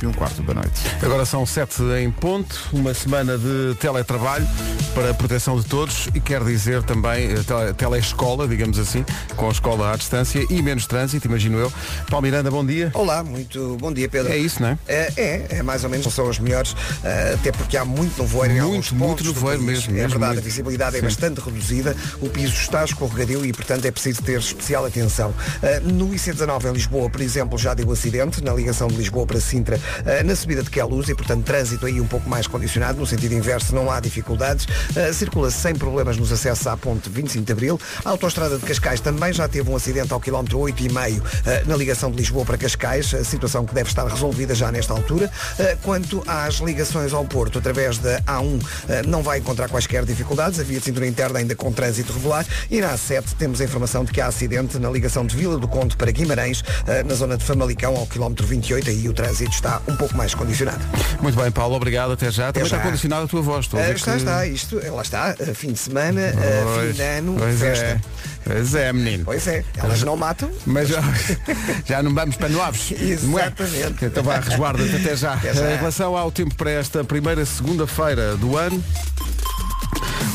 8 e um quarto da noite. Agora são 7 em ponto, uma semana de teletrabalho para a proteção de todos e quer dizer também eh, tele, telescola, digamos assim, com a escola à distância e menos trânsito, imagino eu. Paulo Miranda, bom dia. Olá, muito bom dia, Pedro. É isso, não é? É, é, é mais ou menos, são os melhores, eh, até porque há muito nevoeiro em Muito, alguns muito nevoeiro país. mesmo, É mesmo verdade, muito. a visibilidade é Sim. bastante reduzida, o piso está escorregadio e, portanto, é preciso ter especial atenção. Eh, no IC19 em Lisboa, por exemplo, já deu acidente na ligação de Lisboa para Sintra, na subida de Queluz e, portanto, trânsito aí um pouco mais condicionado, no sentido inverso não há dificuldades. Eh, Circula sem problemas nos acessos à ponte 25 de Abril. A autostrada de Cascais também já teve um acidente ao quilómetro 8,5 eh, na ligação de Lisboa para Cascais, situação que deve estar resolvida já nesta altura. Eh, Quanto às ligações ao Porto, através da A1, eh, não vai encontrar quaisquer dificuldades. A via de cintura interna ainda com trânsito regular. E na A7 temos a informação de que há acidente na ligação de Vila do Conde para Guimarães, eh, na zona de Famalicão, ao quilómetro 28. Aí o trânsito está um pouco mais condicionado. Muito bem, Paulo, obrigado, até já. Também já. está condicionada a tua voz. Eh, está, que- está, isto, eh, lá está, eh, fim de semana, eh, fim Pois, de ano, pois festa. é. Pois é, menino. Pois é, elas não matam. Mas já, já não vamos para novos. é? Exatamente. Então vá, resguarda-te até já. Até já. Em relação ao tempo para esta primeira segunda-feira do ano.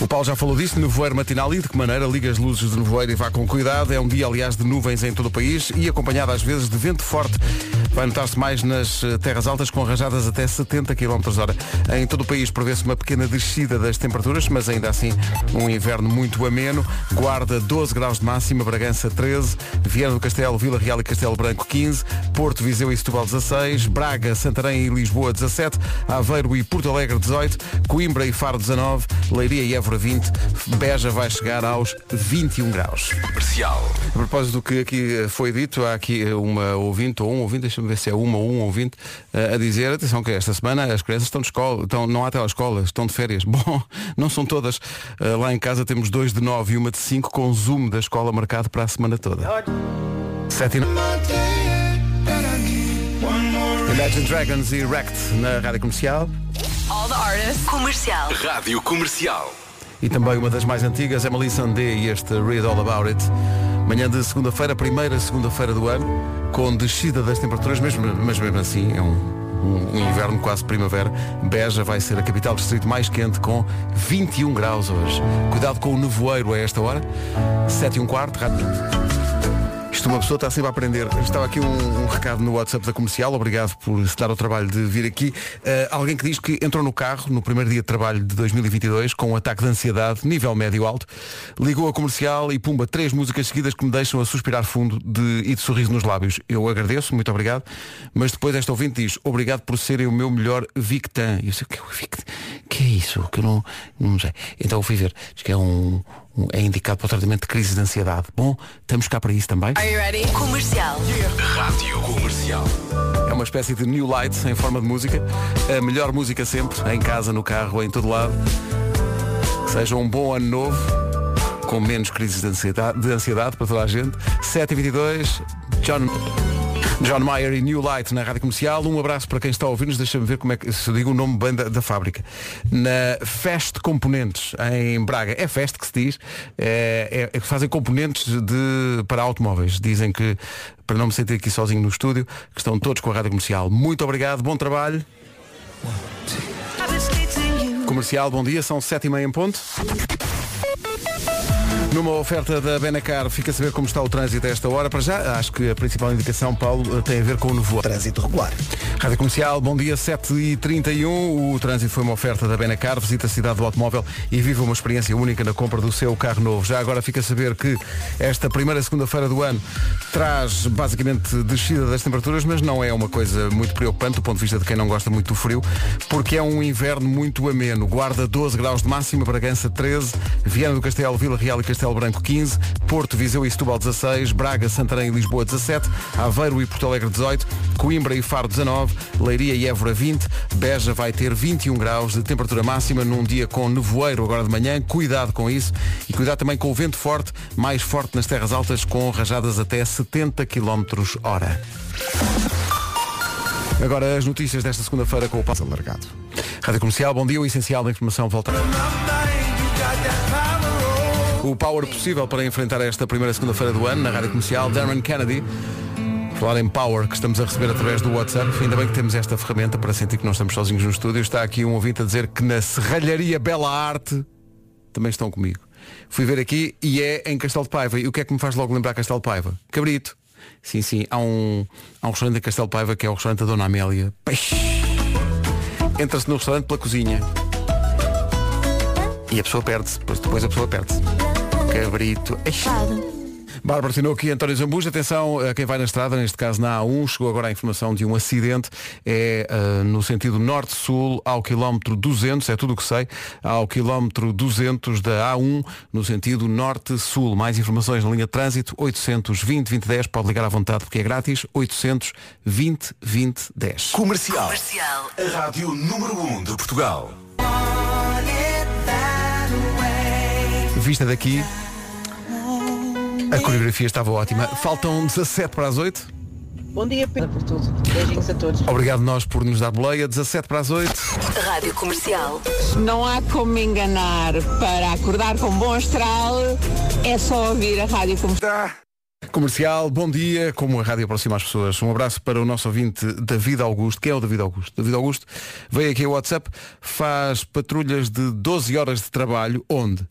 O Paulo já falou disto, nevoeiro matinal e de que maneira liga as luzes de nevoeiro e vá com cuidado. É um dia, aliás, de nuvens em todo o país e acompanhado às vezes de vento forte. Vai notar-se mais nas eh, terras altas com rajadas até 70 km hora. Em todo o país prevê-se uma pequena descida das temperaturas, mas ainda assim um inverno muito ameno. Guarda 12 graus de máxima, Bragança 13, Viana do Castelo, Vila Real e Castelo Branco 15, Porto, Viseu e Setúbal 16, Braga, Santarém e Lisboa 17, Aveiro e Porto Alegre 18, Coimbra e Faro 19, Leiria e Évora 20, Beja vai chegar aos 21 graus. Comercial. A propósito do que aqui eh, foi dito, há aqui eh, uma ouvinte ou um ouvinte, deixa-me ver se é uma ou um ouvinte, eh, a dizer, atenção que esta semana as crianças estão de escola, estão, não há telescola, estão de férias. Bom, não são todas. Lá em casa temos dois de nove e uma de cinco com zoom da escola marcado para a semana toda. Sete e no- Imagine Dragons e Wrecked na rádio comercial. All the artists. Comercial. Rádio Comercial. E também uma das mais antigas, Emily Sandé e este Read All About It. Manhã de segunda-feira, primeira segunda-feira do ano, com descida das temperaturas, mesmo, mas mesmo assim é um, um- um inverno quase primavera. Beja vai ser a capital do distrito mais quente, com 21 graus hoje. Cuidado com o nevoeiro a esta hora. 7 e um quarto, rádio. Isto uma pessoa está sempre a aprender. Estava aqui um, um recado no WhatsApp da comercial, obrigado por se dar o trabalho de vir aqui. Eh, alguém que diz que entrou no carro no primeiro dia de trabalho de 2022 com um ataque de ansiedade, nível médio-alto, ligou a comercial e pumba, três músicas seguidas que me deixam a suspirar fundo de, e de sorriso nos lábios. Eu agradeço, muito obrigado, mas depois esta ouvinte diz, obrigado por serem o meu melhor Victan. E eu sei o que é o Victan? que é isso? Que eu não, não sei. Então eu fui ver, diz que é um- é indicado para o tratamento de crise de ansiedade. Bom, estamos cá para isso também. Are you ready? Comercial. Rádio Comercial. É uma espécie de new light em forma de música. A melhor música sempre, em casa, no carro, em todo lado. Que seja um bom ano novo, com menos crises de ansiedade, de ansiedade para toda a gente. 7h22, John, John Mayer e New Light na Rádio Comercial. Um abraço para quem está a ouvir-nos. Deixa-me ver como é que se eu digo o nome bem da, da fábrica. Na Fest Componentes, em Braga. É Fest que se diz. É, é- é que fazem componentes de, para automóveis. Dizem que, para não me sentir aqui sozinho no estúdio, que estão todos com a Rádio Comercial. Muito obrigado, bom trabalho. Comercial, bom dia, são sete e meia em ponto. Numa oferta da Benacar, fica a saber como está o trânsito a esta hora. Para já, acho que a principal indicação, Paulo, tem a ver com o nevoeiro. Trânsito regular. Rádio Comercial, bom dia, 7h31. O trânsito foi uma oferta da Benacar. Visita a cidade do automóvel e viva uma experiência única na compra do seu carro novo. Já agora fica a saber que esta primeira segunda-feira do ano traz basicamente descida das temperaturas, mas não é uma coisa muito preocupante do ponto de vista de quem não gosta muito do frio, porque é um inverno muito ameno. Guarda 12 graus de máxima, Bragança 13, Viana do Castelo, Vila Real e Castelo Branco 15, Porto, Viseu e Setúbal 16, Braga, Santarém e Lisboa 17, Aveiro e Porto Alegre 18, Coimbra e Faro 19, Leiria e Évora 20, Beja vai ter 21 graus de temperatura máxima num dia com nevoeiro agora de manhã, cuidado com isso e cuidado também com o vento forte, mais forte nas terras altas com rajadas até 70 km hora. Agora as notícias desta segunda-feira com o Passo Alargado. Rádio Comercial, bom dia, o essencial da informação volta. O power possível para enfrentar esta primeira segunda-feira do ano na Rádio Comercial, Darren Kennedy. Falar em Power, que estamos a receber através do WhatsApp, ainda bem que temos esta ferramenta para sentir que não estamos sozinhos no estúdio. Está aqui um ouvinte a dizer que na Serralharia Bela Arte também estão comigo. Fui ver aqui e é em Castelo de Paiva. E o que é que me faz logo lembrar Castelo de Paiva? Cabrito. Sim, sim. Há um, há um restaurante em Castelo de Paiva que é o restaurante da Dona Amélia. Peixe. Entra-se no restaurante pela cozinha. E a pessoa perde-se. Depois, depois a pessoa perde-se. Cabrito. Eixe. Bárbara Tinoco e António Zambujo, atenção a quem vai na estrada, neste caso na A1, chegou agora a informação de um acidente, é uh, no sentido norte-sul, ao quilómetro 200, é tudo o que sei, ao quilómetro 200 da A1, no sentido norte-sul. Mais informações na linha de trânsito, 820 2010, pode ligar à vontade porque é grátis, 820 2010. Comercial. Comercial. A rádio número 1 um de Portugal. Vista daqui, a coreografia estava ótima. Faltam 17 para as 8. Bom dia, Pedro, por tudo. Beijinhos a todos. Obrigado nós por nos dar boleia. 17 para as 8. Rádio Comercial. Não há como me enganar. Para acordar com bom astral, é só ouvir a rádio comercial. Comercial, bom dia, como a rádio aproxima as pessoas. Um abraço para o nosso ouvinte David Augusto. Quem é o David Augusto? David Augusto veio aqui ao WhatsApp, faz patrulhas de 12 horas de trabalho, onde?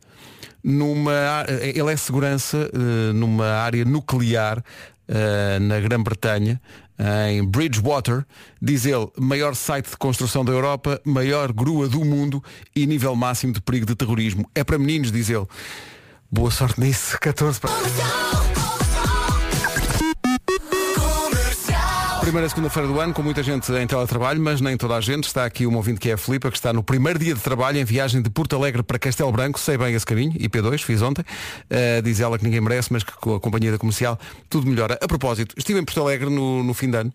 Numa, ele é segurança eh, numa área nuclear eh, na Grã-Bretanha, em Bridgewater, diz ele, maior site de construção da Europa, maior grua do mundo e nível máximo de perigo de terrorismo. É para meninos, diz ele. Boa sorte nisso, 14 para... Primeira segunda-feira do ano, com muita gente em teletrabalho, mas nem toda a gente. Está aqui uma ouvinte que é a Filipa, que está no primeiro dia de trabalho em viagem de Porto Alegre para Castelo Branco. Sei bem esse caminho, IP2, fiz ontem. Uh, diz ela que ninguém merece, mas que com a companhia da comercial tudo melhora. A propósito, estive em Porto Alegre no, no fim de ano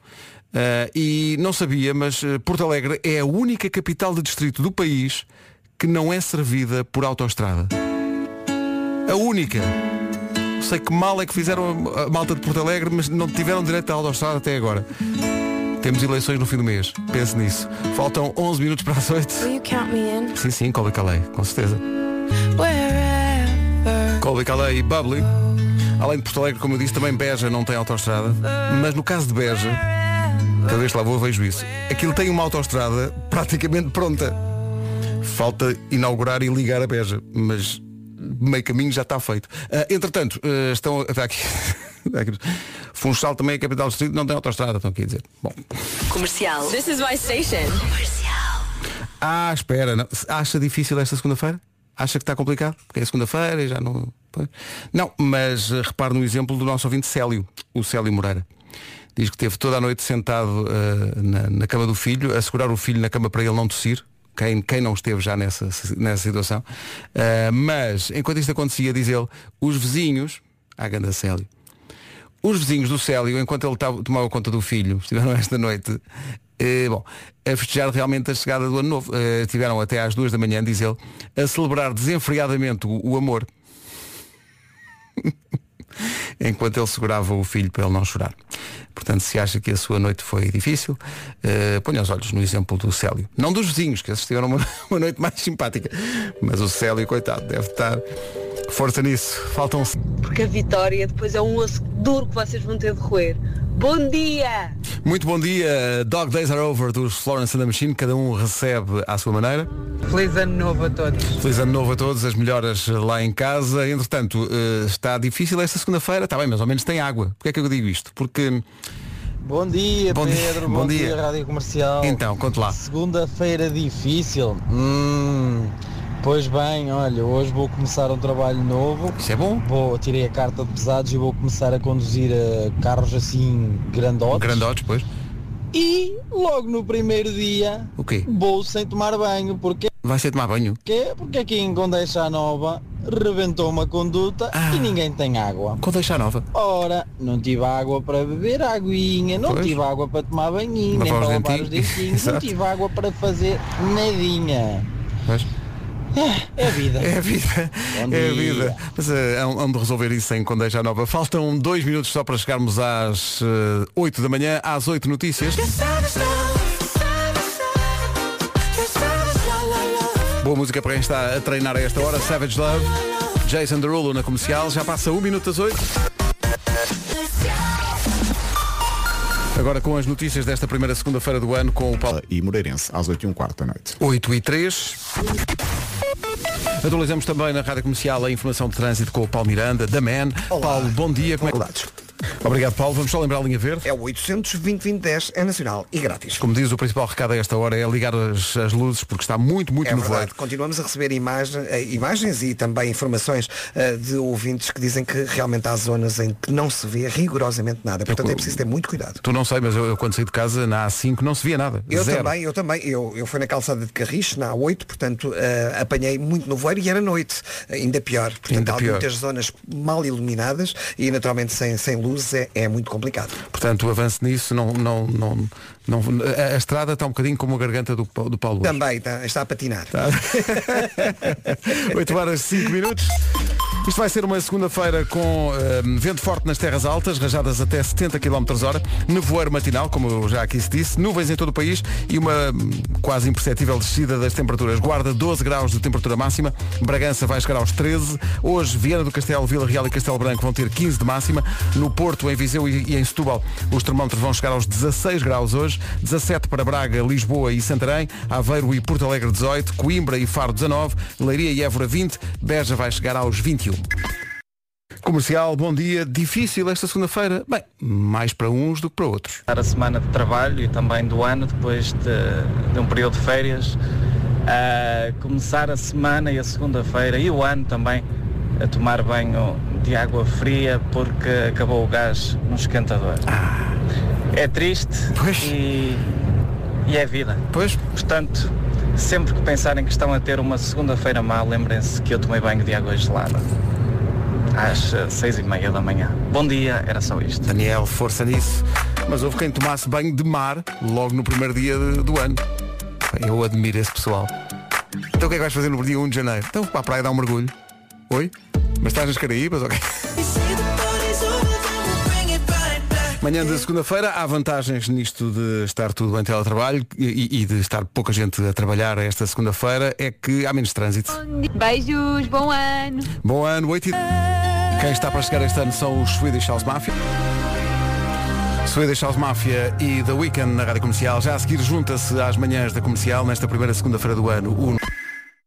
uh, e não sabia, mas uh, Porto Alegre é a única capital de distrito do país que não é servida por autoestrada. A única. Sei que mal é que fizeram a malta de Porto Alegre, mas não tiveram direito à autostrada até agora. Temos eleições no fim do mês. Pense nisso. Faltam 11 minutos para as 8. Will you count me in? Sim, sim, Colby Calais, com certeza. Colby Calais e Bubbly. Além de Porto Alegre, como eu disse, também Beja não tem autostrada. Mas no caso de Beja, cada vez que lá vou vejo isso. Aquilo tem uma autostrada praticamente pronta. Falta inaugurar e ligar a Beja. Mas meio caminho já está feito. Ah, entretanto, ah, estão. Está aqui. Funchal também é capital do distrito, não tem autostrada, estão aqui a dizer. Bom. Comercial. This is my station. Comercial. Ah, espera, não. acha difícil esta segunda-feira? Acha que está complicado? Porque é segunda-feira e já não. Não, mas eh, repare no exemplo do nosso ouvinte Célio, o Célio Moreira. Diz que teve toda a noite sentado eh, na, na cama do filho, a segurar o filho na cama para ele não tossir. Quem, quem não esteve já nessa, nessa situação. Eh, mas, enquanto isto acontecia, diz ele, os vizinhos, à ganda Célio, os vizinhos do Célio, enquanto ele tava- tomava conta do filho, estiveram esta noite, eh, bom, a festejar realmente a chegada do ano novo. Eh, estiveram até às duas da manhã, diz ele, a celebrar desenfreadamente o, o amor. enquanto ele segurava o filho para ele não chorar. Portanto, se acha que a sua noite foi difícil, eh, ponha os olhos no exemplo do Célio. Não dos vizinhos, que esses tiveram uma, uma noite mais simpática. Mas o Célio, coitado, deve estar. Força nisso. Faltam Porque a vitória depois é um osso duro que vocês vão ter de roer. Bom dia! Muito bom dia, Dog Days Are Over dos Florence and the Machine, cada um recebe à sua maneira. Feliz ano novo a todos. Feliz ano novo a todos, as melhoras lá em casa. Entretanto, eh, está difícil esta segunda-feira, está bem, mas ao menos tem água. Porquê é que eu digo isto? Porque, Bom dia, Bom dia, Pedro. bom Bom, dia. dia. Rádio Comercial. então, conte lá. Segunda-feira difícil. Hum, pois bem, olha, hoje vou começar um trabalho novo. Isso é bom? Vou, tirei a carta de pesados e vou começar a conduzir eh, carros assim grandotes. Grandotes, pois. E logo no primeiro dia O quê? vou sem tomar banho. Porquê? Vai ser tomar banho? Porquê? Porque aqui em Condeixa Nova rebentou uma conduta Ah. e ninguém tem água. Com deixar nova. Ora, não tive água para beber aguinha, não Pois. tive água para tomar banhinho, nem para lavar os dentinhos. não tive água para fazer nadinha. Pois. É a vida. É a vida. É a vida. Mas eh, hão hão de resolver isso em Condeixa Nova. Faltam dois minutos só para chegarmos às eh, 8 da manhã, às 8 notícias. Boa música para quem está a treinar a esta hora. Savage Love. Jason Derulo na comercial. Já passa um minuto das 8. Agora com as notícias desta primeira segunda-feira do ano com o Paulo. E Moreirense, às 8 e um quarto da noite. 8 e 3. Atualizamos também na Rádio Comercial a informação de trânsito com o Paulo Miranda, da Man. Paulo, bom dia. Como é que... Obrigado, Paulo. Vamos só lembrar a linha verde. É o 800 2010 é nacional e grátis. Como diz, o principal recado a esta hora é ligar as, as luzes porque está muito, muito É nevoeiro. verdade, continuamos a receber imagem- eh, imagens e também informações eh, de ouvintes que dizem que realmente há zonas em que não se vê rigorosamente nada. Portanto, é preciso ter muito cuidado. Tu não sei, mas eu, eu quando saí de casa na A5 não se via nada. Eu Zero. também, eu também. Eu, eu fui na calçada de Carris, na A8, portanto, eh, apanhei muito nevoeiro e era noite. Ainda pior. Portanto, Ainda há pior. muitas zonas mal iluminadas e naturalmente sem, sem luz é, é muito complicado. Portanto, o avanço nisso não, não, não, não- a, a estrada está um bocadinho como a garganta do, do Paulo. Também está, está a patinar. 8 horas 5 minutos. Isto vai ser uma segunda-feira com eh, vento forte nas terras altas, rajadas até 70 km hora, nevoeiro matinal, como já aqui se disse, nuvens em todo o país e uma hum, quase imperceptível descida das temperaturas. Guarda 12 graus de temperatura máxima, Bragança vai chegar aos 13, hoje Viana do Castelo, Vila Real e Castelo Branco vão ter 15 de máxima, no Porto, em Viseu e, e em Setúbal os termómetros vão chegar aos 16 graus hoje, 17 para Braga, Lisboa e Santarém, Aveiro e Porto Alegre 18, Coimbra e Faro 19, Leiria e Évora 20, Beja vai chegar aos 21. Comercial, bom dia. Difícil esta segunda-feira? Bem, mais para uns do que para outros. a semana de trabalho e também do ano, depois de, de um período de férias, a começar a semana e a segunda-feira e o ano também a tomar banho de água fria porque acabou o gás no esquentador. É triste e, e é vida. Pois. Portanto, sempre que pensarem que estão a ter uma segunda-feira má, lembrem-se que eu tomei banho de água gelada às eh, seis e meia da manhã. Bom dia, era só isto. Daniel, força nisso. Mas houve quem tomasse banho de mar logo no primeiro dia de- do ano. Eu admiro esse pessoal. Então o que é que vais fazer no dia 1 de janeiro? Então para a praia dar um mergulho. Oi? Mas estás nas Caraíbas, ok? Manhã de segunda-feira há vantagens nisto de estar tudo em teletrabalho e, e de estar pouca gente a trabalhar esta segunda-feira é que há menos trânsito. Beijos, bom ano. Bom ano, 8 e... Quem está para chegar este ano são os Swedish House Mafia. Swedish House Mafia e The Weekend na Rádio Comercial. Já a seguir junta-se às manhãs da Comercial nesta primeira segunda-feira do ano. O...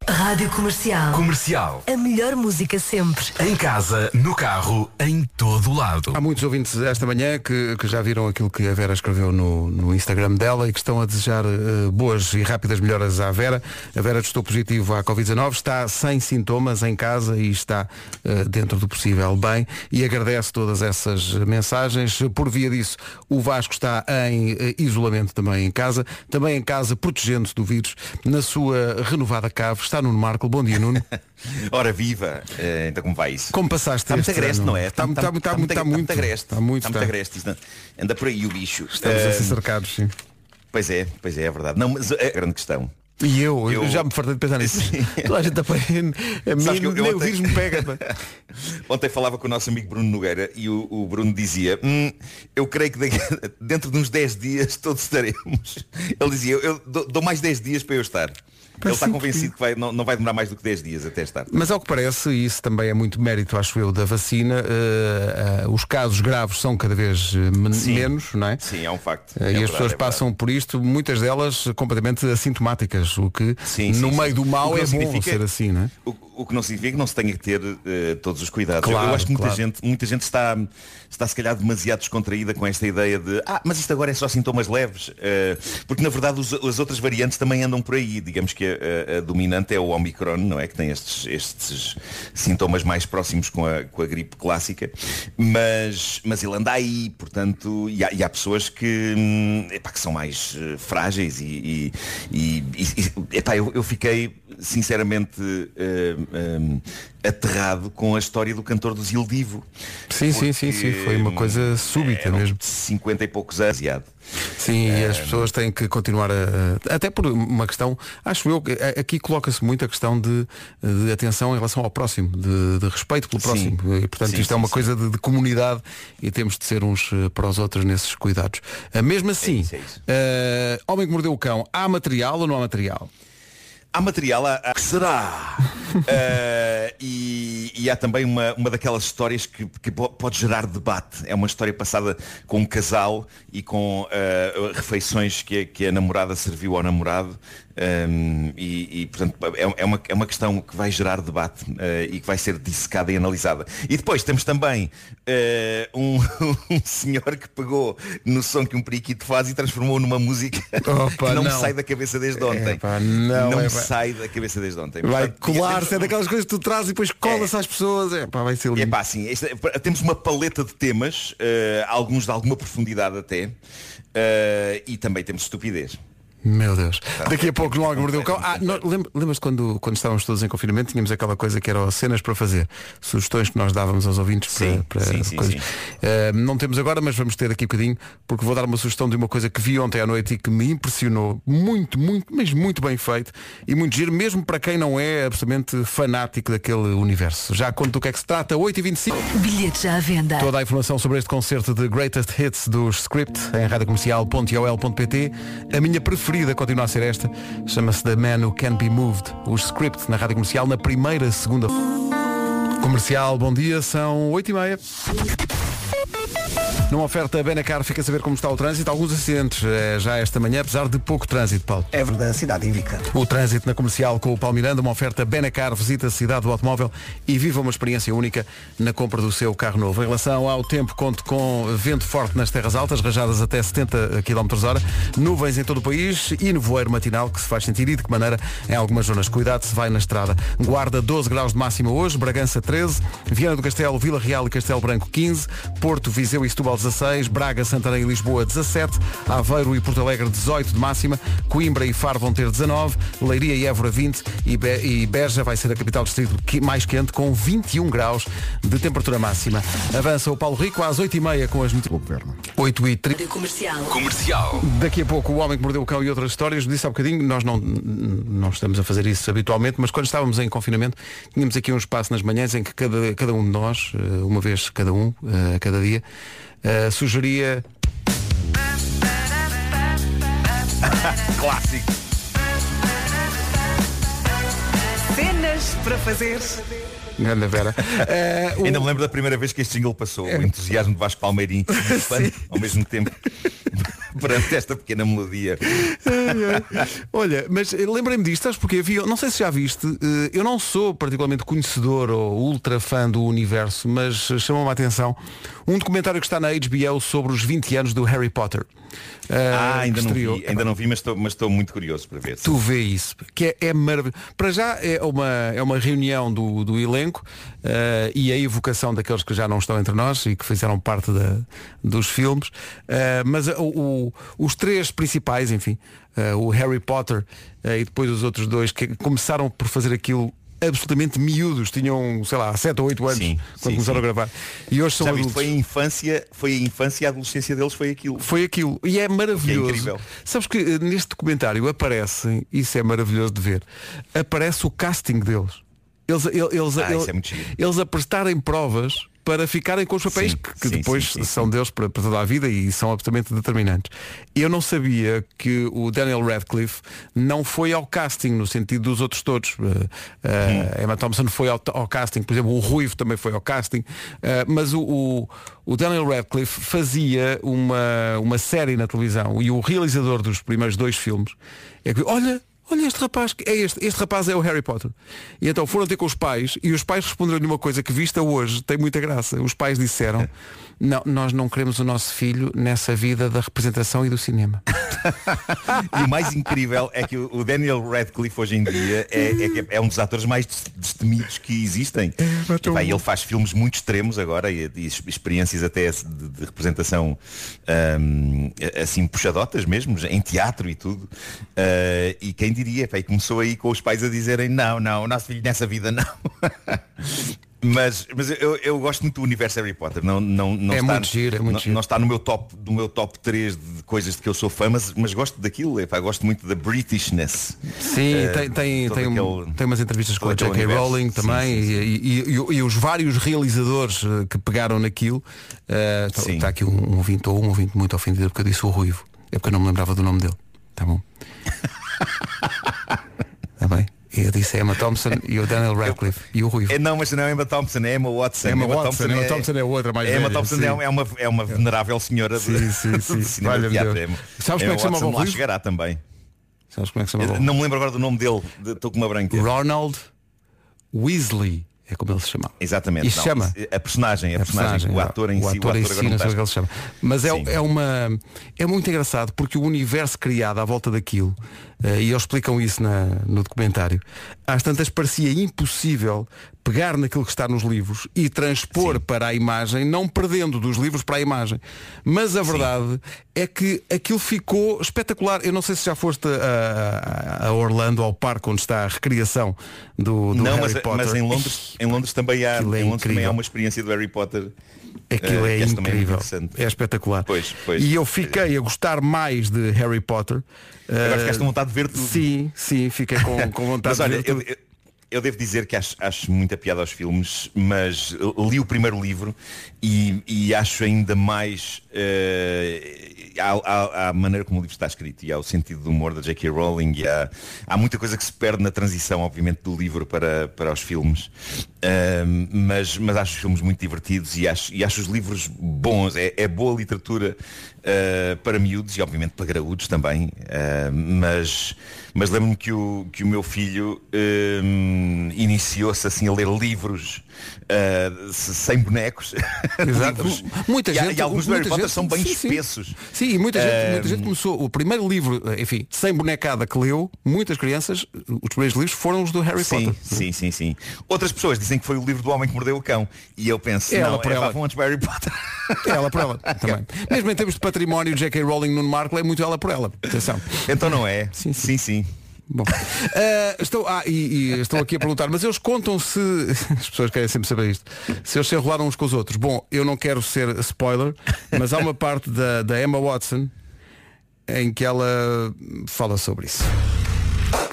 Rádio Comercial. Comercial. A melhor música sempre. Em casa, no carro, em todo o lado. Há muitos ouvintes esta manhã que, que já viram aquilo que a Vera escreveu no, no Instagram dela e que estão a desejar eh, boas e rápidas melhoras à Vera. A Vera testou positivo à Covid-19, está sem sintomas em casa e está eh, dentro do possível bem e agradece todas essas mensagens. Por via disso, o Vasco está em eh, isolamento também em casa, também em casa protegendo-se do vírus na sua renovada cave. Está Nuno Marco. Bom dia, Nuno. Ora viva, Eh, então como vai isso? Como passaste Está muito este agreste, ano? não é? Está- está- está- está muito- muito agreste. está muito, Está muito está. agreste. Isto Anda por aí o bicho. Estamos a ser cercados, sim. Pois é, pois é, é verdade. Não, mas é a grande questão. E eu, eu Eu- já me fartei de pensar nisso. Toda a gente a, a mim, Sabes que eu- eu nem o ontem- vírus me pega. pá. Ontem falava com o nosso amigo Bruno Nogueira e o, o Bruno dizia, "Hum, eu creio que daqui- dentro de uns 10 dias todos estaremos. Ele dizia, eu dou, dou mais 10 dias para eu estar. Ele está sim, convencido que vai- não, não vai demorar mais do que 10 dias até estar. Mas ao que parece, e isso também é muito mérito, acho eu, da vacina, eh, eh, os casos graves são cada vez eh, men- Sim. menos, não é? Sim, é um facto. Eh, É e as verdade, pessoas é passam por isto, muitas delas completamente assintomáticas, o que Sim, sim, no sim. meio do O mal é bom ser assim, não é? O, o que não significa que não se tenha que ter eh, todos os cuidados. Eu- Claro, eu acho que muita claro. gente, muita gente está, está se calhar demasiado descontraída com esta ideia de ah, mas isto agora é só sintomas leves. eh, porque na verdade os- as outras variantes também andam por aí. Digamos que a, a- a dominante é o Omicron, não é? Que tem estes, estes sintomas mais próximos com a, com a gripe clássica. Mas, mas ele anda aí, portanto, e há, e há pessoas que, hum, epá, que são mais eh, frágeis e, e, e- e- epá, eu, eu fiquei sinceramente eh, hum, aterrado com a história do cantor do Zildivo. Sim, sim, sim, sim. Foi uma coisa súbita mesmo. 50 e poucos anos. Sim, e Eh, as pessoas têm que continuar a, até por uma questão, acho eu aqui coloca-se muito a questão de, de atenção em relação ao próximo, de, de respeito pelo Sim. próximo. E, portanto, Sim, isto é sim, uma sim. coisa de, de comunidade e temos de ser uns eh, para os outros nesses cuidados. Mesmo assim, isso, é isso. eh, homem que mordeu o cão, há material ou não há material? Há material, há, há- Será? Uh, e, e há também uma, uma daquelas histórias que, que po- pode gerar debate. É uma história passada com um casal e com uh, refeições que, a- que a namorada serviu ao namorado. Um, e, e, portanto é, é uma, é uma questão que vai gerar debate uh, e que vai ser dissecada e analisada. E depois temos também uh, um, um senhor que pegou no som que um periquito faz e transformou numa música Opa, que não, me não. sai da cabeça desde ontem. Epá, não, me epá. sai da cabeça desde ontem. Vai colar-se, é daquelas coisas que tu trazes e depois cola-se às pessoas. É, pá, vai ser lindo. é pá, assim, esta- temos uma paleta de temas, eh, alguns de alguma profundidade até, eh, e também temos estupidez. Meu Deus. Daqui a pouco logo mordeu o cão. Ah, nós- lembra- lembras-te quando, quando estávamos todos em confinamento, tínhamos aquela coisa que era ó, cenas para fazer, sugestões que nós dávamos aos ouvintes Sim, para, para sim, sim, coisas. sim. Eh, não temos agora, mas vamos ter daqui a bocadinho, porque vou dar uma sugestão de uma coisa que vi ontem à noite e que me impressionou muito, muito, mas muito bem feito e muito giro, mesmo para quem não é absolutamente fanático daquele universo. Já conto do que é que se trata, 8h25. Bilhetes à venda. Toda a informação sobre este concerto de Greatest Hits dos Script em radiocomercial.ol.pt A minha preferida continua a ser esta. Chama-se The Man Who Can Be Moved. Os Script na Rádio Comercial na primeira segunda. Comercial, bom dia, são 8h30 numa oferta Benacar fica a saber como está o trânsito. Alguns acidentes eh, já esta manhã, apesar de pouco trânsito, Paulo. É da cidade indica. O trânsito na comercial com o Paulo Miranda, uma oferta Benacar, visita a cidade do automóvel e viva uma experiência única na compra do seu carro novo. Em relação ao tempo, conto com vento forte nas terras altas, rajadas até 70 km hora, nuvens em todo o país e nevoeiro matinal que se faz sentir e de que maneira em algumas zonas. Cuidado se vai na estrada. Guarda 12 graus de máxima hoje, Bragança 13, Viana do Castelo, Vila Real e Castelo Branco 15, Porto, Viseu e Setúbal 16, Braga, Santarém e Lisboa 17, Aveiro e Porto Alegre 18 de máxima, Coimbra e Faro vão ter 19, Leiria e Évora 20 e, Be e Beja vai ser a capital do distrito que- mais quente com 21 graus de temperatura máxima. Avança o Paulo Rico às 8h30 com as notícias. 8 e 30 Comercial. Comercial. Daqui a pouco o Homem que Mordeu o Cão e outras histórias, disse há bocadinho, nós não, não estamos a fazer isso habitualmente, mas quando estávamos em confinamento, tínhamos aqui um espaço nas manhãs em que cada, cada um de nós, eh, uma vez cada um, eh, a cada dia, eh, sugeria Clássico. Cenas para fazer. Grande Vera. Eh, o- Ainda me lembro da primeira vez que este jingle passou, o entusiasmo de Vasco Palmeirim e fã, ao mesmo tempo perante esta pequena melodia. Olha, mas eh, lembrei-me disto, sabes porque havia, não sei se já viste, eh, eu não sou particularmente conhecedor ou ultra fã do universo, mas eh, chamou-me a atenção um documentário que está na HBO sobre os 20 anos do Harry Potter. Ah, ainda não vi, ainda não vi, mas estou, mas estou muito curioso para ver. Tu vê isso, que é, é maravilhoso. Para já é uma, é uma reunião do, do elenco eh, e a evocação daqueles que já não estão entre nós e que fizeram parte da- dos filmes. Eh, mas o- o- os três principais, enfim, eh, o Harry Potter eh, e depois os outros dois que começaram por fazer aquilo absolutamente miúdos, tinham, sei lá, 7 ou 8 anos Sim, quando sim, começaram sim. a gravar. E hoje são Já adultos. foi a infância, foi a infância e a adolescência deles foi aquilo. Foi aquilo. E é maravilhoso. É. Sabes que eh, neste documentário aparece, isso é maravilhoso de ver, aparece o casting deles. Eles, el- eles, Ah, el- isso é eles a prestarem provas para ficarem com os papéis Sim, que, que sim, depois sim, são deles para, para toda a vida e são absolutamente determinantes. Eu não sabia que o Daniel Radcliffe não foi ao casting no sentido dos outros todos. Uh, uh, Emma Thompson foi ao, ao casting, por exemplo, o Ruivo também foi ao casting, uh, mas o, o, o Daniel Radcliffe fazia uma, uma série na televisão e o realizador dos primeiros dois filmes é que, olha, Olha este rapaz, é este, este rapaz é o Harry Potter. E então foram ter com os pais e os pais responderam-lhe uma coisa que vista hoje tem muita graça. Os pais disseram, não, nós não queremos o nosso filho nessa vida da representação e do cinema. E o mais incrível é que o Daniel Radcliffe hoje em dia é, é é um dos atores mais des- destemidos que existem. E, pá, ele faz filmes muito extremos agora e, e ex- experiências até de, de representação ahm, assim puxadotas mesmo, em teatro e tudo. Ah, e quem diria, e começou aí com os pais a dizerem não, não, o nosso filho nessa vida não. Mas, mas eu, eu gosto muito do universo Harry Potter. Não, não, não É está, muito giro, é muito não, giro. não está no meu top, no meu top 3 de coisas de que eu sou fã, mas, mas gosto daquilo. Epá, gosto muito da Britishness. Sim, Eh, tem, tem, tem, um- aquele- tem umas entrevistas com a J.K. Rowling Sim, também sim, sim. E, e- e- e os vários realizadores eh, que pegaram naquilo. eh, Está Sim. aqui um, um ouvinte ou um ouvinte muito ofendido porque eu disse o Ruivo. É porque eu não me lembrava do nome dele. Tá bom? Eu disse a Emma Thompson e o Daniel Radcliffe e o Ruivo. É, não, mas não é Emma Thompson, é Emma Watson. Emma Watson, Emma Thompson é outra mais Emma velha, Thompson sim. é, é uma, é uma venerável senhora de, Sim, sim, sim. de cinema de teatro. Deus. Emma- Sabes como é que se Emma Watson o lá chegará também. Sabes como é que se chama? Não me lembro agora do nome dele, de- estou com uma branca. Ronald Weasley. É como ele se chama. Exatamente. E se não, chama? A personagem, a, personagem, o ator em o si, ator o em ator si, agora não sei é que ele chama. Mas é, Sim. é uma é muito engraçado porque o universo criado à volta daquilo e eles explicam isso na- no documentário. Às tantas parecia impossível pegar naquilo que está nos livros e transpor para a imagem não perdendo dos livros para a imagem. Mas a verdade é que aquilo ficou espetacular. Eu não sei se já foste a, a Orlando ao parque onde está a recriação do, do não, Harry mas, Potter. mas em Londres, em Londres também há, é em Londres também há uma experiência do Harry Potter. Aquilo eh, é também incrível. interessante. É espetacular. Pois, pois. E eu fiquei a gostar mais de Harry Potter. Agora Eh, ficaste com vontade de ver tudo. Sim, sim, fiquei com, com vontade Mas olha, de ver tudo. eu- eu devo dizer que acho, acho muita piada aos filmes, mas li o primeiro livro e, e acho ainda mais eh, à, maneira como o livro está escrito e ao sentido do humor da J.K. Rowling e há, muita coisa que se perde na transição, obviamente, do livro para, para os filmes. Ahm, mas, mas acho os filmes muito divertidos e acho, e acho os livros bons. É, é boa literatura ah, para miúdos e obviamente para graúdos também. Ah, mas mas lembro-me que o, que o meu filho hum, iniciou-se assim a ler livros se- sem bonecos. Exato. Muita E gente, e alguns muita gente- são bem sim, sim. espessos. Sim, e muita gente, muita gente começou. O primeiro livro, enfim, sem bonecada que leu, muitas crianças, os primeiros livros foram os do Harry Sim, Potter. sim, sim, sim. Outras pessoas dizem que foi o livro do homem que mordeu o cão. E eu penso, É ela não, por é ela. antes para Harry Potter. Ela por ela também. Mesmo em termos de património, J.K. Rowling no Marco é muito ela por ela. Atenção. Então não é? Sim, sim. sim. Bom, eh, estou, ah, e, e estou aqui a perguntar, mas eles contam se, as pessoas querem sempre saber isto, se eles se enrolaram uns com os outros. Bom, eu não quero ser spoiler, mas há uma parte da, da Emma Watson em que ela fala sobre isso.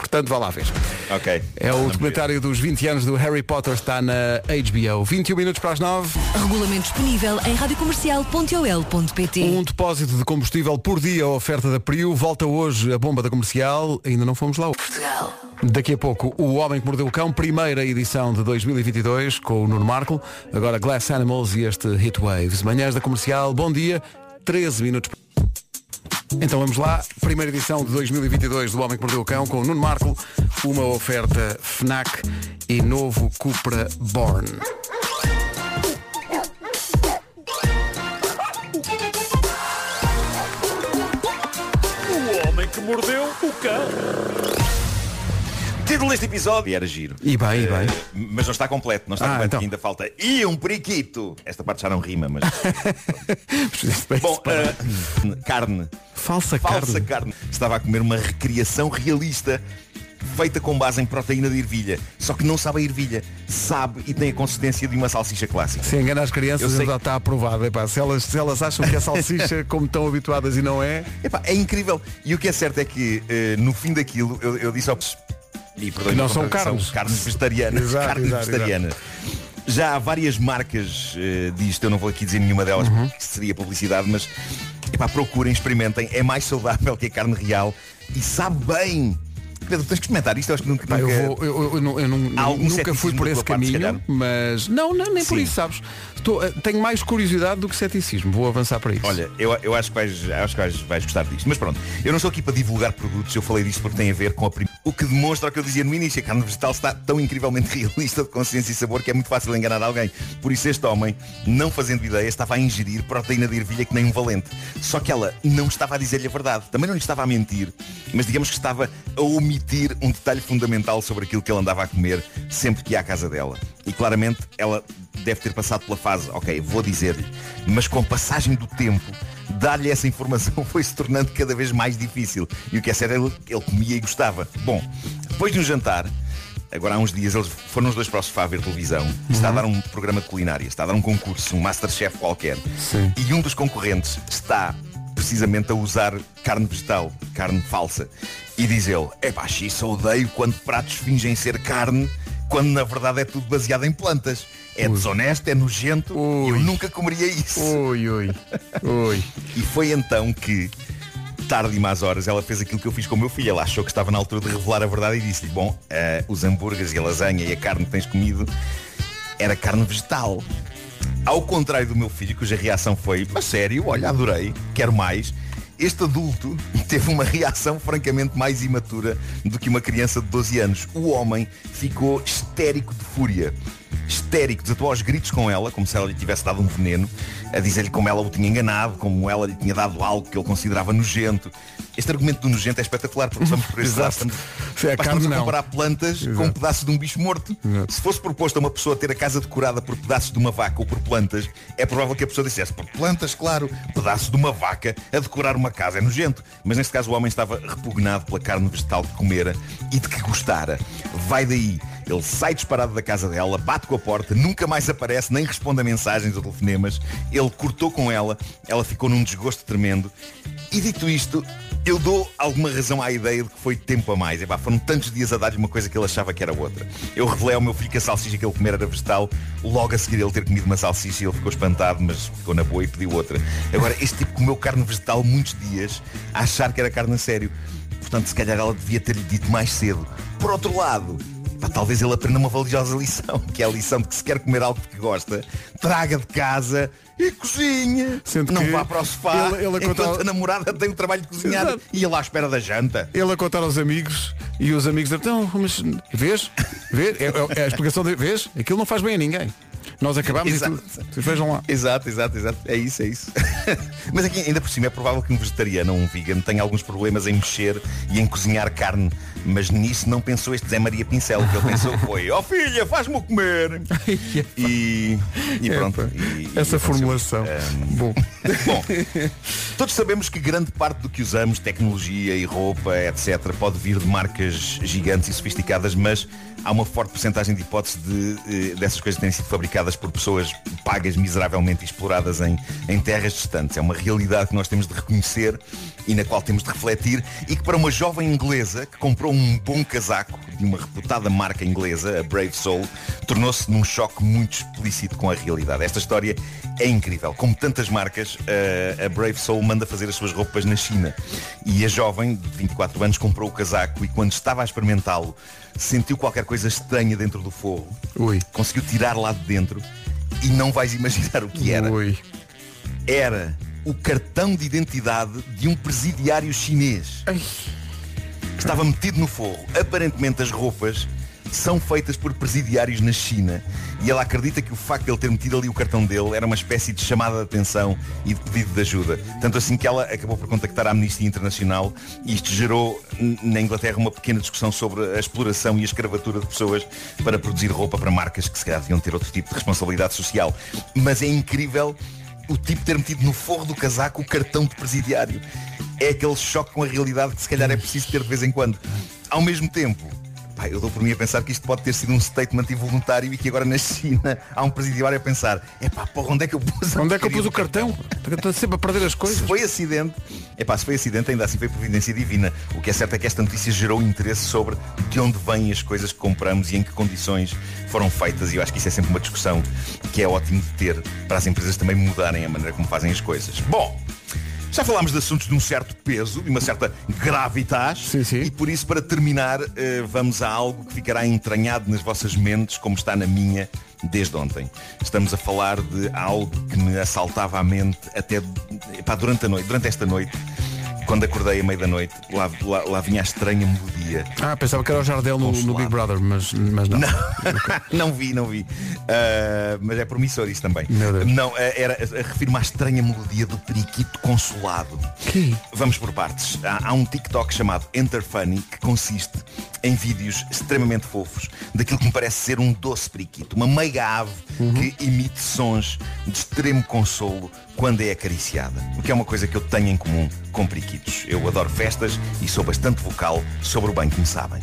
Portanto, vá lá ver. Ok. É o documentário dos 20 anos do Harry Potter, está na HBO. 21 minutos para as 9. Regulamento disponível em radiocomercial.ol.pt Um depósito de combustível por dia, a oferta da Priu. Volta hoje a bomba da comercial. Ainda não fomos lá. Daqui a pouco, O Homem que Mordeu o Cão, primeira edição de 2022, com o Nuno Marco. Agora Glass Animals e este Hit Waves. Manhãs da comercial, bom dia. 13 minutos. Então vamos lá, primeira edição de 2022 do Homem que Mordeu o Cão com o Nuno Marco, uma oferta FNAC e novo Cupra Born. O homem que mordeu o cão. Título deste episódio era giro. E bem, e bem. Eh, mas não está completo, não está Ah, completo, então. ainda falta. E um periquito! Esta parte já não rima, mas. Bom, eh, carne. Falsa, Falsa carne. Estava a comer uma recriação realista feita com base em proteína de ervilha. Só que não sabe a ervilha. Sabe e tem a consistência de uma salsicha clássica. Se engana as Eu crianças, sei já está aprovado. Epá, se, elas, se elas acham que é salsicha como estão habituadas e não é, Epá, é incrível. E o que é certo é que eh, no fim daquilo eu, eu disse ao e Que não são carnes. carnes vegetarianas, Exato, carnes exato, vegetarianas. Já há várias marcas eh, disto, eu não vou aqui dizer nenhuma delas Uhum. porque seria publicidade, mas epá, procurem, experimentem, é mais saudável que a carne real e sabe bem. Pedro, tens que experimentar isto, eu acho que nunca. Eu, nunca- vou- eu- eu- eu não- eu não- Há algum nunca fui por esse parte, caminho, mas não, não nem por Sim. isso, sabes? Estou, eh, tenho mais curiosidade do que ceticismo. Vou avançar para isso. Olha, eu, eu acho que, vais, acho que vais, vais gostar disto. Mas pronto, eu não sou aqui para divulgar produtos, eu falei disto porque tem a ver com a prim... O que demonstra o que eu dizia no início, a carne vegetal está tão incrivelmente realista de consciência e sabor que é muito fácil enganar alguém. Por isso este homem, não fazendo ideia, estava a ingerir proteína de ervilha que nem um valente. Só que ela não estava a dizer-lhe a verdade. Também não lhe estava a mentir, mas digamos que estava a omitir um detalhe fundamental sobre aquilo que ele andava a comer sempre que ia à casa dela. E claramente ela deve ter passado pela fase, ok, vou dizer-lhe, mas com a passagem do tempo, dar-lhe essa informação foi se tornando cada vez mais difícil. E o que é sério, ele, ele comia e gostava. Bom, depois de um jantar, agora há uns dias eles foram os dois para o sofá a ver televisão, e está a dar um programa de culinária, está a dar um concurso, um Masterchef qualquer. Sim. E um dos concorrentes está precisamente a usar carne vegetal, carne falsa. E diz ele, epá, isso odeio quando pratos fingem ser carne, quando na verdade é tudo baseado em plantas. É desonesto, é nojento, eu nunca comeria isso. Ui, ui, ui. E foi então que tarde e más horas, ela fez aquilo que eu fiz com o meu filho. Ela achou que estava na altura de revelar a verdade e disse-lhe, bom, eh, os hambúrgueres e a lasanha e a carne que tens comido era carne vegetal. Ao contrário do meu filho, cuja reação foi, mas sério, olha, adorei, quero mais. Este adulto teve uma reação francamente mais imatura do que uma criança de 12 anos. O homem ficou histérico de fúria. Histérico, desatou aos gritos com ela, como se ela lhe tivesse dado um veneno, a dizer-lhe como ela o tinha enganado, como ela lhe tinha dado algo que ele considerava nojento. Este argumento do nojento é espetacular, porque vamos por este lado. Exato. Estamos, é a comparar plantas com um pedaço de um bicho morto. Se fosse proposto a uma pessoa ter a casa decorada por pedaços de uma vaca ou por plantas, é provável que a pessoa dissesse, por plantas, claro, pedaço de uma vaca a decorar uma casa é nojento. Mas neste caso o homem estava repugnado pela carne vegetal que comera e de que gostara. Vai daí. Ele sai disparado da casa dela, bate com a porta, nunca mais aparece, nem responde a mensagens ou telefonemas. Ele cortou com ela, ela ficou num desgosto tremendo. E dito isto, eu dou alguma razão à ideia de que foi tempo a mais. Epá, foram tantos dias a dar-lhe uma coisa que ele achava que era outra. Eu revelei ao meu filho que a salsicha que ele comer era vegetal. Logo a seguir ele ter comido uma salsicha, ele ficou espantado, mas ficou na boa e pediu outra. Agora, este tipo comeu carne vegetal muitos dias a achar que era carne a sério. Portanto, se calhar ela devia ter-lhe dito mais cedo. Por outro lado, pá, talvez ele aprenda uma valiosa lição, que é a lição de que se quer comer algo que gosta, traga de casa e cozinha. Sendo não que vá para o sofá ele- ele a enquanto contar- a namorada tem o trabalho de cozinhar Exato. e ele à espera da janta. Ele a contar aos amigos e os amigos então, mas vês? Vês? É, é a explicação de vês? Aquilo não faz bem a ninguém. Nós acabámos e Exato. tudo. Vocês vejam lá. Exato, exato, exato. É isso, é isso. Mas aqui, ainda por cima, é provável que um vegetariano ou um vegan tenha alguns problemas em mexer e em cozinhar carne. Mas nisso não pensou este Zé Maria Pincel. O que ele pensou foi, ó filha, faz-me comer. E, e pronto. E- e Essa aconteceu. formulação. Bom. Bom, todos sabemos que grande parte do que usamos, tecnologia e roupa, etc., pode vir de marcas gigantes e sofisticadas, mas há uma forte porcentagem de hipótese de, eh, dessas coisas terem sido fabricadas por pessoas pagas miseravelmente e exploradas em, em terras distantes. É uma realidade que nós temos de reconhecer e na qual temos de refletir e que para uma jovem inglesa que comprou um bom casaco de uma reputada marca inglesa, a Brave Soul, tornou-se num choque muito explícito com a realidade. Esta história é incrível. Como tantas marcas, a- Brave Soul manda fazer as suas roupas na China. E a jovem, de 24 anos, comprou o casaco e quando estava a experimentá-lo, sentiu qualquer coisa estranha dentro do forro. Ui. Conseguiu tirar lá de dentro e não vais imaginar o que era. Ui. Era o cartão de identidade de um presidiário chinês. Que estava metido no forro. Aparentemente as roupas são feitas por presidiários na China e ela acredita que o facto de ele ter metido ali o cartão dele era uma espécie de chamada de atenção e de pedido de ajuda. Tanto assim que ela acabou por contactar a Amnistia Internacional e isto gerou na Inglaterra uma pequena discussão sobre a exploração e a escravatura de pessoas para produzir roupa para marcas que se calhar deviam ter outro tipo de responsabilidade social. Mas é incrível o tipo ter metido no forro do casaco o cartão de presidiário. É aquele choque com a realidade que se calhar é preciso ter de vez em quando. Ao mesmo tempo, pá, eu dou por mim a pensar que isto pode ter sido um statement involuntário e que agora na China há um presidiário a pensar, é pá, porra, onde é que eu pus a Onde é que eu pus o cartão? Estou sempre a perder as se coisas. foi acidente, é pá, se foi acidente ainda assim foi providência divina. O que é certo é que esta notícia gerou interesse sobre de onde vêm as coisas que compramos e em que condições foram feitas. E eu acho que isso é sempre uma discussão que é ótimo de ter para as empresas também mudarem a maneira como fazem as coisas. Bom, já falámos de assuntos de um certo peso, de uma certa gravitas. Sim, sim. E por isso, para terminar, eh, vamos a algo que ficará entranhado nas vossas mentes, como está na minha desde ontem. Estamos a falar de algo que me assaltava a mente até epá, durante a noite, durante esta noite. Quando acordei à meia da noite, lá, lá, lá vinha a estranha melodia. Ah, pensava que era o Jardel no, no Big Brother, mas, mas não. não vi, não vi. Ah, mas é promissor isso também. Meu Deus. Não, ah, era, ah, refiro-me à estranha melodia do periquito consolado. Que? Vamos por partes. Há, há um TikTok chamado Enter Funny que consiste em vídeos extremamente fofos daquilo que me parece ser um doce periquito, uma meiga ave que emite sons de extremo consolo quando é acariciada. O que é uma coisa que eu tenho em comum com periquitos. Eu adoro festas e sou bastante vocal sobre o bem que me sabem.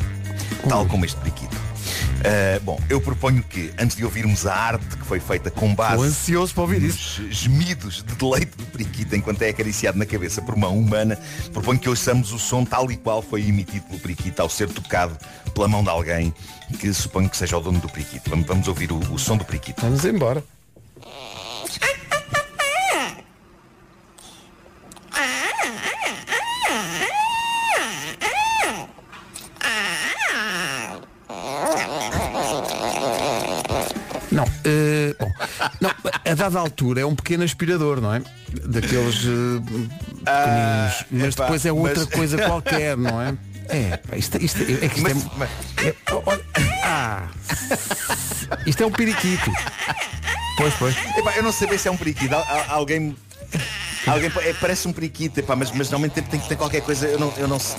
Tal como este periquito. Uh, bom, eu proponho que, antes de ouvirmos a arte que foi feita com base Estou ansioso para ouvir nos gemidos de deleite do periquito enquanto é acariciado na cabeça por mão humana, proponho que ouçamos o som tal e qual foi emitido pelo periquito ao ser tocado pela mão de alguém que suponho que seja o dono do periquito. Vamos, vamos ouvir o, o som do periquito. Vamos embora. Não, a dada altura é um pequeno aspirador, não é? Daqueles pequeninos. Ah, mas epá, depois é outra mas- coisa qualquer, não é? É, isto, isto, é que isto é, é- olha, ah, isto é um periquito. Pois, pois. Epá, eu não sei se é um periquito. Al- al- alguém. Alguém é, parece um periquito, epá, mas, mas ao mesmo tempo tem que ter qualquer coisa. Eu não, eu não sei.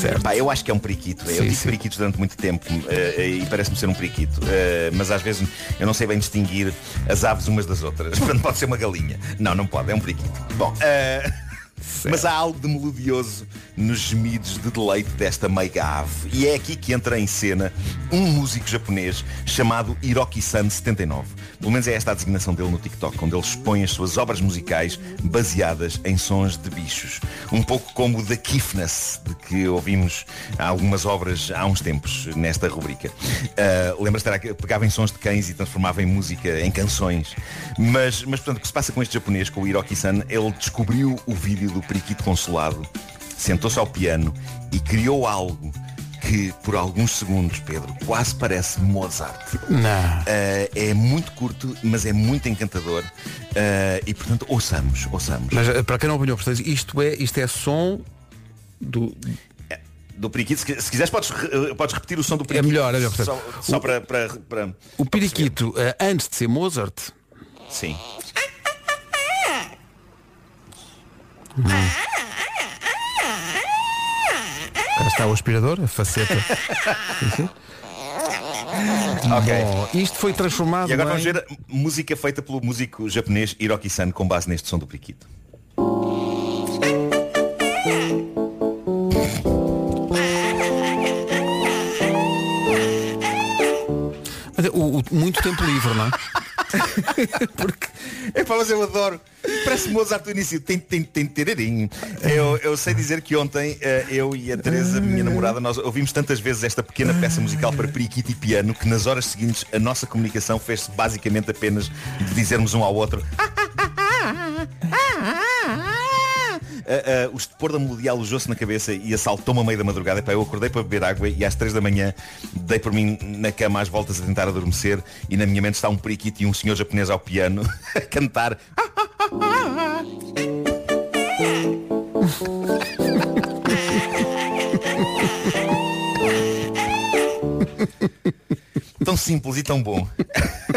Certo. Eu acho que é um periquito. eu Sim, tive sim. periquitos durante muito tempo eh, e parece-me ser um periquito. Eh, mas às vezes eu não sei bem distinguir as aves umas das outras. Portanto, pode ser uma galinha. Não, não pode, é um periquito. Bom, eh, mas há algo de melodioso nos gemidos de deleite desta meiga ave. E é aqui que entra em cena um músico japonês chamado Hiroki-san 79. Pelo menos é esta a designação dele no TikTok, onde ele expõe as suas obras musicais baseadas em sons de bichos. Um pouco como o The Kiffness, de que ouvimos algumas obras há uns tempos nesta rubrica. Uh, Lembra-se era que pegava em sons de cães e transformava em música, em canções. Mas, mas portanto, o que se passa com este japonês, com o Hiroki-san, ele descobriu o vídeo do Periquito Consolado, sentou-se ao piano e criou algo que por alguns segundos, Pedro, quase parece Mozart. Não. Uh, é muito curto, mas é muito encantador. Uh, e portanto, ouçamos, ouçamos. Mas eh, para quem não apanhou, portanto, isto é, isto é som do. Do periquito, se, se quiseres podes, podes repetir o som do É periquito. melhor, é melhor. portanto, Só, só o, para, para, para- o periquito, antes de ser Mozart, Sim. Cá está o aspirador, a faceta. Ok. Bom, isto foi transformado E agora em... vamos ver música feita pelo músico japonês Hiroki-san com base neste som do periquito. Mas é o- o- muito tempo livre, não é? Porque é para mas eu adoro. Parece Mozart do início. Tem, tem, tem, terarim. Eu, eu sei dizer que ontem eh, eu e a Teresa, minha namorada, nós ouvimos tantas vezes esta pequena peça musical para periquito e piano que nas horas seguintes a nossa comunicação fez-se basicamente apenas de dizermos um ao outro Ah, ah, o estupor da melodia alojou-se na cabeça e assaltou-me a meio da madrugada. Epá, eu acordei para beber água e às três da manhã dei por mim na cama às voltas a tentar adormecer e na minha mente está um periquito e um senhor japonês ao piano a cantar. Tão simples e tão bom.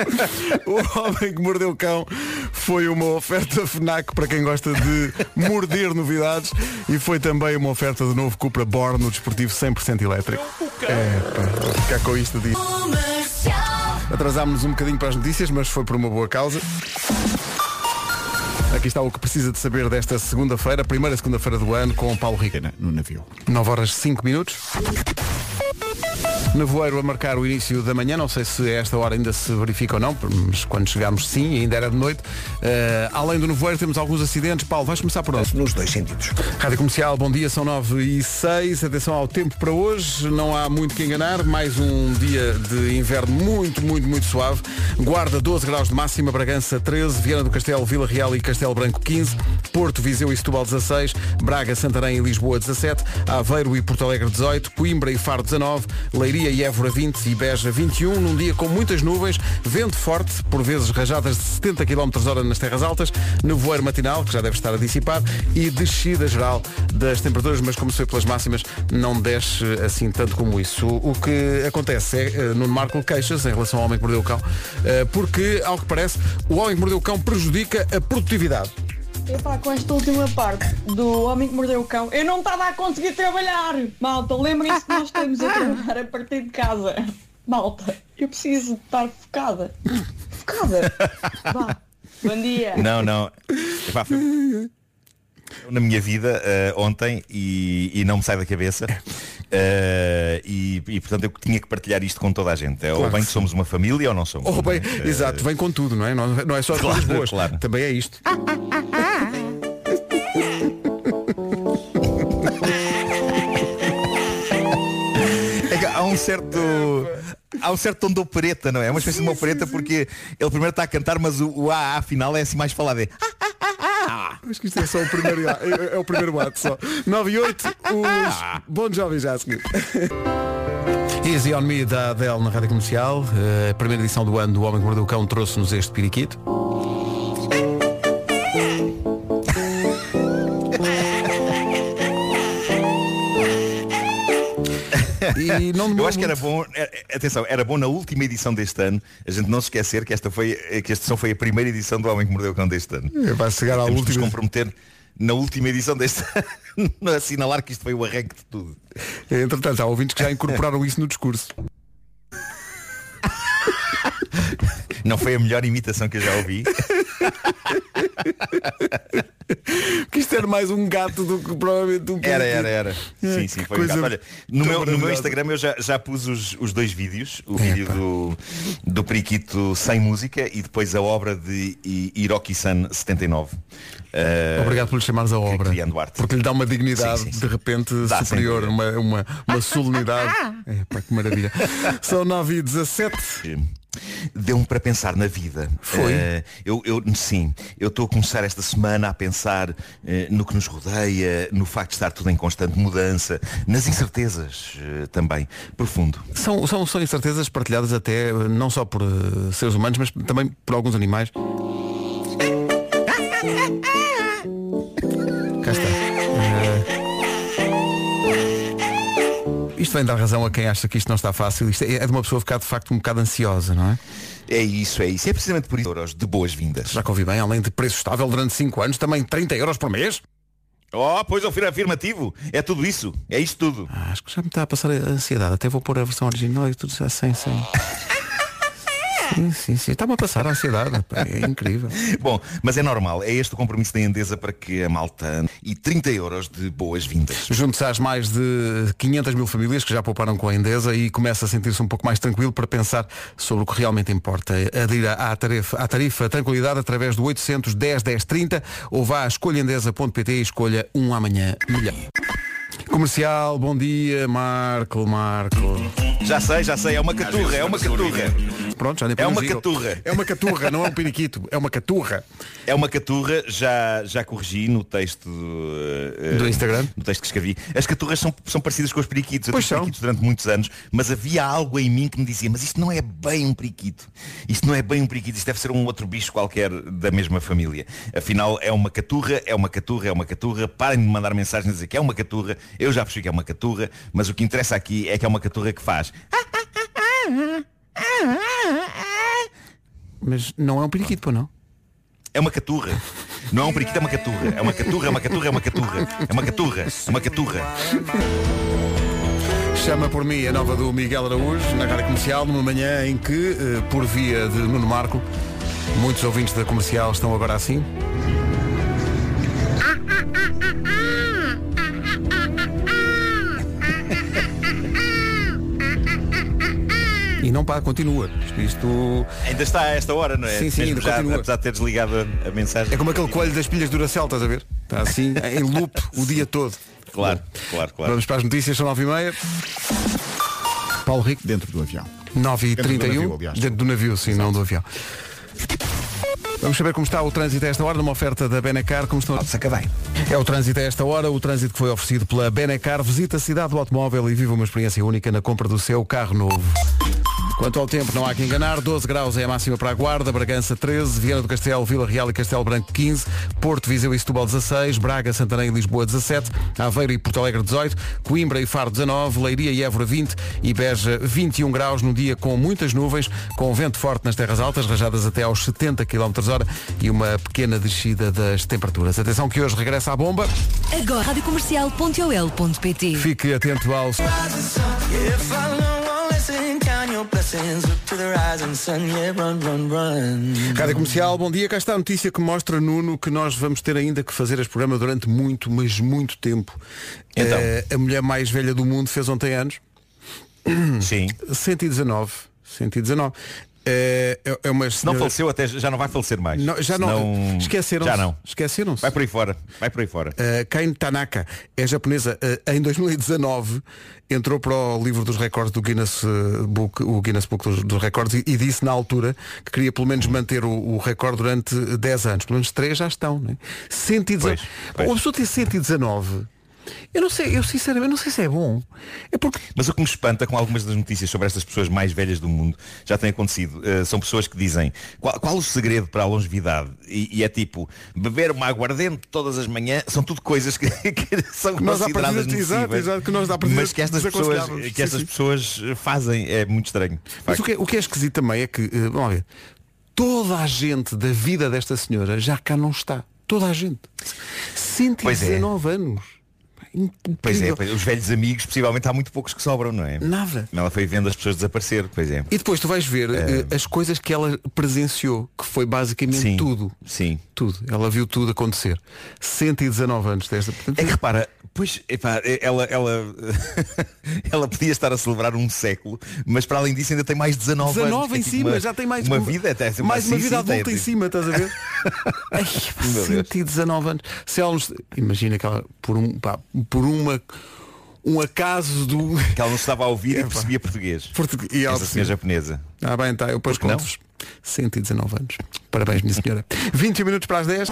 O Homem que Mordeu o Cão foi uma oferta FNAC para quem gosta de morder novidades e foi também uma oferta do novo Cupra Born, no desportivo 100% elétrico. É, pá, ficar com isto disso. Atrasámos-nos um bocadinho para as notícias, mas foi por uma boa causa. Aqui está o que precisa de saber desta segunda-feira, primeira segunda-feira do ano, com o Paulo Rica. No navio. 9 horas 5 minutos. Nevoeiro a marcar o início da manhã, não sei se a esta hora ainda se verifica ou não, mas quando chegámos sim, ainda era de noite. Eh, além do nevoeiro temos alguns acidentes. Paulo, vais começar por onde? Nos dois sentidos. Rádio Comercial, bom dia, são 9 e 6. Atenção ao tempo para hoje, não há muito que enganar. Mais um dia de inverno muito, muito, muito suave. Guarda 12 graus de máxima, Bragança 13, Viana do Castelo, Vila Real e Castelo Branco 15, Porto, Viseu e Setúbal 16, Braga, Santarém e Lisboa 17, Aveiro e Porto Alegre 18, Coimbra e Faro 19, Leiria e Évora 20 e Beja 21, num dia com muitas nuvens, vento forte, por vezes rajadas de 70 km hora nas terras altas, nevoeiro matinal, que já deve estar a dissipar, e descida geral das temperaturas, mas como se vê pelas máximas, não desce assim tanto como isso. O, o que acontece é, eh, Nuno Marco queixas em relação ao homem que mordeu o cão, eh, porque, ao que parece, o homem que mordeu o cão prejudica a produtividade. Epá, com esta última parte do homem que mordeu o cão, eu não estava a conseguir trabalhar. Malta, lembrem-se que nós estamos a trabalhar a partir de casa. Malta, eu preciso de estar focada. Focada. Vá. Bom dia. Não, não. Epá, foi- na minha vida eh, ontem e, e não me sai da cabeça. Eh, e, e, portanto eu tinha que partilhar isto com toda a gente. É, ou Claro bem que que somos uma família ou não somos. Oh, bem, Eh, exato, vem com tudo, não é? Não, não é só as Claro, coisas boas. claro. Também é isto. É que há um certo. Há um certo tom de opereta, não é? É uma espécie de uma opereta porque ele primeiro está a cantar, mas o, o AA final é assim mais falado. É, Acho que isto é só o primeiro, é, é o primeiro ato só. 9 e 8, os Bon Jovi já a seguir. Easy on Me da Adele na Rádio Comercial. Eh, A primeira edição do ano do Homem que Mordeu o Cão trouxe-nos este periquito. E não Eu acho que era muito. bom, é- é- atenção, era bom na última edição deste ano, a gente não se esquecer que esta foi, que esta só foi a primeira edição do Homem que Mordeu o Cão deste ano. É, Vai chegar à Temos de última. comprometer na última edição deste ano, assinalar que isto foi o arranque de tudo. Entretanto, há ouvintes que já incorporaram isso no discurso. Não foi a melhor imitação que eu já ouvi. Que isto era mais um gato do que provavelmente um Era, era, era. É, Sim, sim, foi um gato. Olha, no meu, no meu. Instagram eu já, já pus os, os dois vídeos, o vídeo do, do Periquito sem música e depois a obra de Hiroki-san 79. Eh, Obrigado por lhe chamares a obra. criando arte. Porque lhe dá uma dignidade Sim, sim, sim. de repente Dá, superior, uma, uma, uma solenidade. É, pá, que maravilha. São 9 e 17. Deu-me para pensar na vida. Foi? Eh, eu, eu, sim, eu estou a começar esta semana a pensar eh, no que nos rodeia, no facto de estar tudo em constante mudança, nas incertezas eh, também. Profundo. São, são, são incertezas partilhadas até não só por seres humanos, mas também por alguns animais. Isto vem dar razão a quem acha que isto não está fácil. Isto é é de uma pessoa ficar de facto um bocado ansiosa, não é? É isso, é isso. É precisamente por isso euros de boas-vindas. Já que ouvi bem, além de preço estável durante 5 anos, também 30 euros por mês. Oh, pois eu fui afirmativo. É tudo isso. É isto tudo. Ah, acho que já me está a passar a ansiedade. Até vou pôr a versão original e tudo sem, sem. Sim, sim, sim. Está-me a passar a ansiedade. pá, É incrível. Bom, mas é normal. É este o compromisso da Endesa para que a malta e 30 euros de boas-vindas. Junte-se às mais de 500 mil famílias que já pouparam com a Endesa e começa a sentir-se um pouco mais tranquilo para pensar sobre o que realmente importa. Adira à tarifa, à tarifa Tranquilidade através do 810 1030 ou vá a escolhaendesa.pt e escolha um amanhã melhor. Comercial, bom dia, Marco, Marco. Já sei, já sei. É uma caturra, é uma caturra. Pronto, já nem É uma ir. caturra. É uma caturra, não é um periquito, é uma caturra. É uma caturra, já, já corrigi no texto eh, Do Instagram? No texto que escrevi. As caturras são, são parecidas com os periquitos. Eu Pois são. periquitos durante muitos anos, mas havia algo em mim que me dizia, mas isto não é bem um periquito. Isto não é bem um periquito, isto deve ser um outro bicho qualquer da mesma família. Afinal, é uma caturra, é uma caturra, é uma caturra. Parem de mandar mensagens a dizer que é uma caturra. Eu já percebi que é uma caturra, mas o que interessa aqui é que é uma caturra que faz. Mas não é um periquito, pô, não? É uma caturra. Não é um periquito, é uma caturra. É uma caturra, é uma caturra, é uma caturra. É uma caturra, é uma caturra. Chama por mim a nova do Miguel Araújo na rádio comercial, numa manhã em que, eh, por via de Nuno Marco, muitos ouvintes da comercial estão agora assim. Não para, continua. Isto, isto Ainda está a esta hora, não é? Sim, sim, Mesmo ainda já, continua. apesar de ter desligado a, a mensagem. é como aquele coelho das pilhas Duracell, estás a ver? Está assim, em loop, o dia todo. Claro, claro, claro. Vamos para as notícias, são 9 e meia. Paulo Rico, Dentro do avião. 9 e Dentro do 31 navio, aliás. Dentro do navio, sim, não do avião. Vamos saber como está o trânsito a esta hora, numa oferta da Benacar, como estão Acabei. É o trânsito a esta hora, o trânsito que foi oferecido pela Benacar. Visita a cidade do automóvel e viva uma experiência única na compra do seu carro novo. Quanto ao tempo, não há que enganar. 12 graus é a máxima para a Guarda, Bragança 13, Viana do Castelo, Vila Real e Castelo Branco 15, Porto, Viseu e Setúbal 16, Braga, Santarém e Lisboa 17, Aveiro e Porto Alegre 18, Coimbra e Faro 19, Leiria e Évora 20 e Beja 21 graus num dia com muitas nuvens, com vento forte nas terras altas, rajadas até aos 70 km hora e uma pequena descida das temperaturas. Atenção que hoje regressa à bomba. Agora, radiocomercial.ol.pt Fique atento ao... Rádio Comercial, bom dia. Cá está a notícia que mostra, Nuno, que nós vamos ter ainda que fazer este programa durante muito, mas muito tempo. Então? Eh, a mulher mais velha do mundo fez ontem anos. Sim. 119. 119. É, é- é uma não senhora- faleceu até já não vai falecer mais. Não, já não. Esqueceram-se. Já não. Esqueceram-se. Vai por aí fora. Vai por aí fora. Uh, Kain Tanaka é japonesa. Uh, em 2019 entrou para o livro dos recordes do Guinness uh, Book, o Guinness Book dos, dos recordes e, e disse na altura que queria pelo menos manter o, o recorde durante 10 anos. Pelo menos 3 já estão. Né? 119. Uma pessoa ter 119. Eu não sei, eu sinceramente não sei se é bom. É porque Mas o que me espanta com algumas das notícias sobre estas pessoas mais velhas do mundo já tem acontecido. Uh, são pessoas que dizem qual, qual o segredo para a longevidade? E, e é tipo, beber uma aguardente todas as manhãs, são tudo coisas que, que são Nós à consideradas partida- exato, exato, que nós mas que estas pessoas, que Sim, estas sim. pessoas uh, fazem. É muito estranho. Mas o que, é, o que é esquisito também é que, eh, vamos ver, toda a gente da vida desta senhora já cá não está. Toda a gente. 119 anos. Pois é, Incrível. pois, os velhos amigos, possivelmente há muito poucos que sobram, não é? Nada. Ela foi vendo as pessoas desaparecer, pois é. E depois tu vais ver eh, as coisas que ela presenciou, que foi basicamente Sim, tudo. Sim. Tudo. Ela viu tudo acontecer. 119 anos desta. Portanto, É que repara, pois, epá, ela, ela, ela podia estar a celebrar um século, mas para além disso ainda tem mais 19, 19 anos. que é em tipo cima, uma- já tem mais uma vida até assim, mais uma sim, vida sim, tem- adulta em cima, estás a ver? Ai, Meu Deus. 119 anos. Se ela. Imagina que ela, por, um, pá, por uma, um acaso do. Que ela não estava a ouvir e percebia português. Português. E ela Essa senhora japonesa. Ah bem, tá, eu depois Porque não? conto 119 anos. Parabéns, minha senhora. 20 minutos para as 10.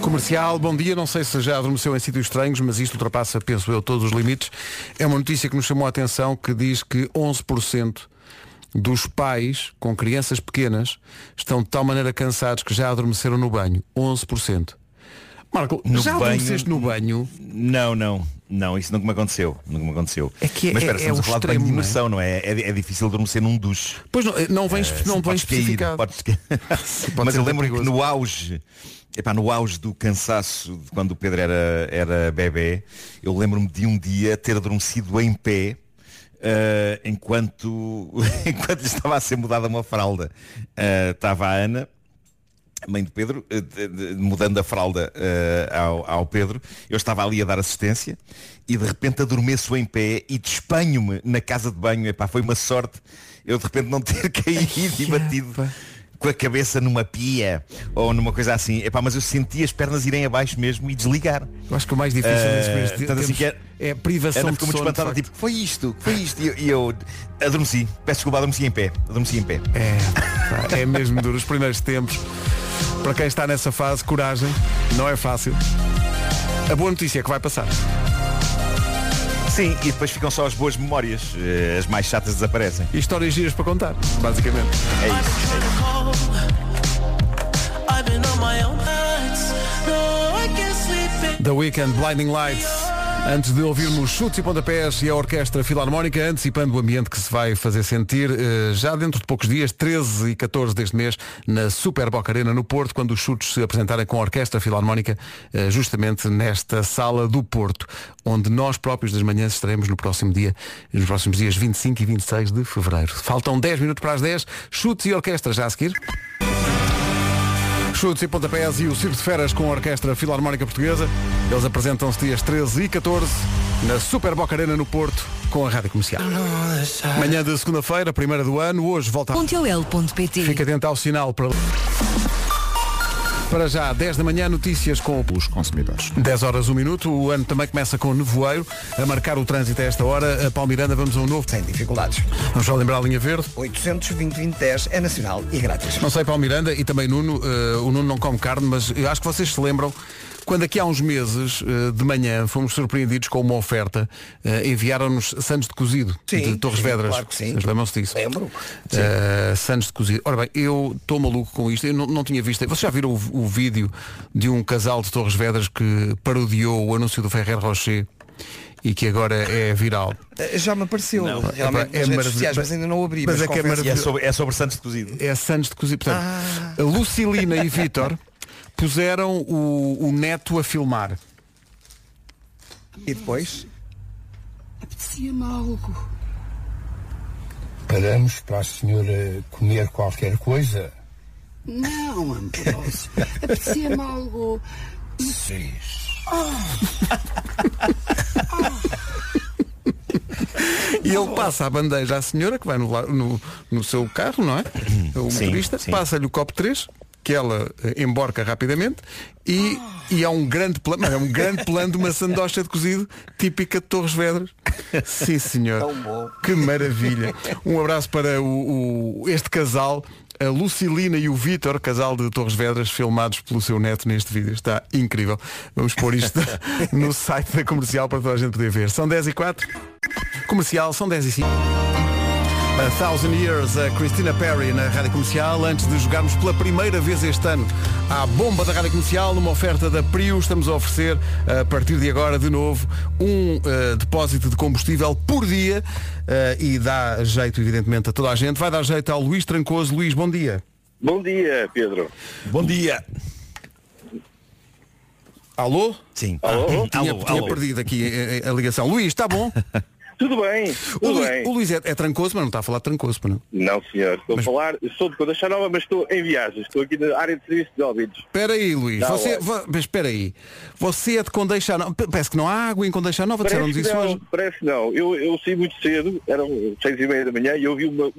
Comercial, bom dia. Não sei se já adormeceu em sítios estranhos, mas isto ultrapassa, penso eu, todos os limites. É uma notícia que nos chamou a atenção que diz que 11% dos pais com crianças pequenas estão de tal maneira cansados que já adormeceram no banho. 11%. Marco, No já banho- adormeceste no banho? Não, não. Não, isso nunca me aconteceu. Nunca me aconteceu. É que é- mas espera, é- estamos é a falar de banho de extremo, não é? imersão, não é? É, é difícil adormecer num duche. Pois não, não vem, Eh, não vem especificado. podes Mas eu lembro que perigoso. no auge, epá, no auge do cansaço de quando o Pedro era, era bebê, eu lembro-me de um dia ter adormecido em pé eh, enquanto, enquanto estava a ser mudada uma fralda. Eh, estava a Ana, mãe do Pedro, eh, mudando a fralda eh, ao, ao Pedro, eu estava ali a dar assistência e de repente adormeço em pé e despanho-me na casa de banho. Epá, foi uma sorte eu de repente não ter caído e batido com a cabeça numa pia ou numa coisa assim. Epá, mas eu senti as pernas irem abaixo mesmo e desligar. Eu acho que o mais difícil Eh, tanto assim tempos que é- é a privação Ana ficou muito sono, espantada, tipo, foi isto, foi isto. E eu, e eu adormeci. Peço desculpa, adormeci em pé. Adormeci em pé. É, é mesmo duro. Os primeiros tempos, para quem está nessa fase, coragem, não é fácil. A boa notícia é que vai passar. Sim, e depois ficam só as boas memórias. Eh, As mais chatas desaparecem. E histórias giras para contar, basicamente. É isso. The Weekend Blinding Lights. Antes de ouvirmos chutes e pontapés e a Orquestra Filarmónica, antecipando o ambiente que se vai fazer sentir eh, já dentro de poucos dias, 13 e 14 deste mês, na Super Boca Arena no Porto, quando os chutes se apresentarem com a Orquestra Filarmónica, eh, justamente nesta sala do Porto, onde nós próprios das manhãs estaremos no próximo dia, nos próximos dias 25 e 26 de fevereiro. Faltam 10 minutos para as 10, chutes e orquestra já a seguir. Chutes e pontapés e o Circo de Feras com a Orquestra Filarmónica Portuguesa. Eles apresentam-se dias 13 e 14 na Super Boca Arena no Porto com a Rádio Comercial. Manhã de segunda-feira, primeira do ano, hoje volta a... Pontiol.pt Fica atento ao sinal para... Para já, 10 da manhã, notícias com os consumidores. 10 horas, 1 minuto. O ano também começa com nevoeiro. A marcar o trânsito a esta hora. A Palmiranda, vamos a um novo. Sem dificuldades. Vamos só lembrar a linha verde. 820 2010 é nacional e grátis. Não sei para o Miranda e também Nuno, eh, o Nuno não come carne, mas eu acho que vocês se lembram quando aqui há uns meses eh, de manhã fomos surpreendidos com uma oferta, eh, enviaram-nos Santos de cozido Sim, de Torres sim, Vedras. claro que sim. Vocês lembram-se disso? Lembro. Eh, Santos de cozido. Ora bem, eu estou maluco com isto. Eu não, não tinha visto. Vocês já viram o, o vídeo de um casal de Torres Vedras que parodiou o anúncio do Ferrer Rocher e que agora é viral? Já me apareceu realmente Epá, é nas redes maravilhoso. sociais, mas ainda não abri. Mas é que é E é sobre, é sobre Santos de Cozido. é Santos de cozido. Portanto, Ah. a Lucilina e Vítor puseram o, o neto a filmar. E depois? Apetecia-me algo. Paramos para a senhora comer qualquer coisa? Não, Ambrosio. Apetecia-me algo. Sim. E ele passa a bandeja à senhora que vai no, no, no seu carro, não é? O motorista, passa-lhe o copo 3, que ela eh, emborca rapidamente e, e há um grande plano, é um grande plano de uma sandocha de cozido típica de Torres Vedras. Sim, senhor. Que maravilha. Um abraço para o, o- este casal. A Lucilina e o Vítor, casal de Torres Vedras, filmados pelo seu neto neste vídeo. Está incrível. Vamos pôr isto no site da comercial para toda a gente poder ver. São 10 e 4. Comercial, são 10 e 5. A Thousand Years, a Christina Perry na Rádio Comercial, antes de jogarmos pela primeira vez este ano à bomba da Rádio Comercial, numa oferta da Prius, estamos a oferecer, a partir de agora, de novo, um eh, depósito de combustível por dia eh, e dá jeito, evidentemente, a toda a gente. Vai dar jeito ao Luís Trancoso. Luís, bom dia. Bom dia, Pedro. Bom dia. Alô? Sim. Alô? Tinha, Alô, tinha alô. perdido aqui eh, a, a ligação. Luís, está bom? Tudo bem, O tudo Luís, bem. o Luís é, é trancoso, mas não está a falar de trancoso, não. Não, senhor. Estou a falar, sou de Condeixa Nova, mas estou em viagem. Estou aqui na área de serviço de ouvidos. Espera aí, Luís. Não, você, é. vo- mas espera aí. Você é de Condeixa Nova. Parece que não há água em Condeixa Nova. Disseram-nos Parece isso não, hoje. parece não. Eu, eu saí muito cedo, eram seis e meia da manhã, e eu vi uma...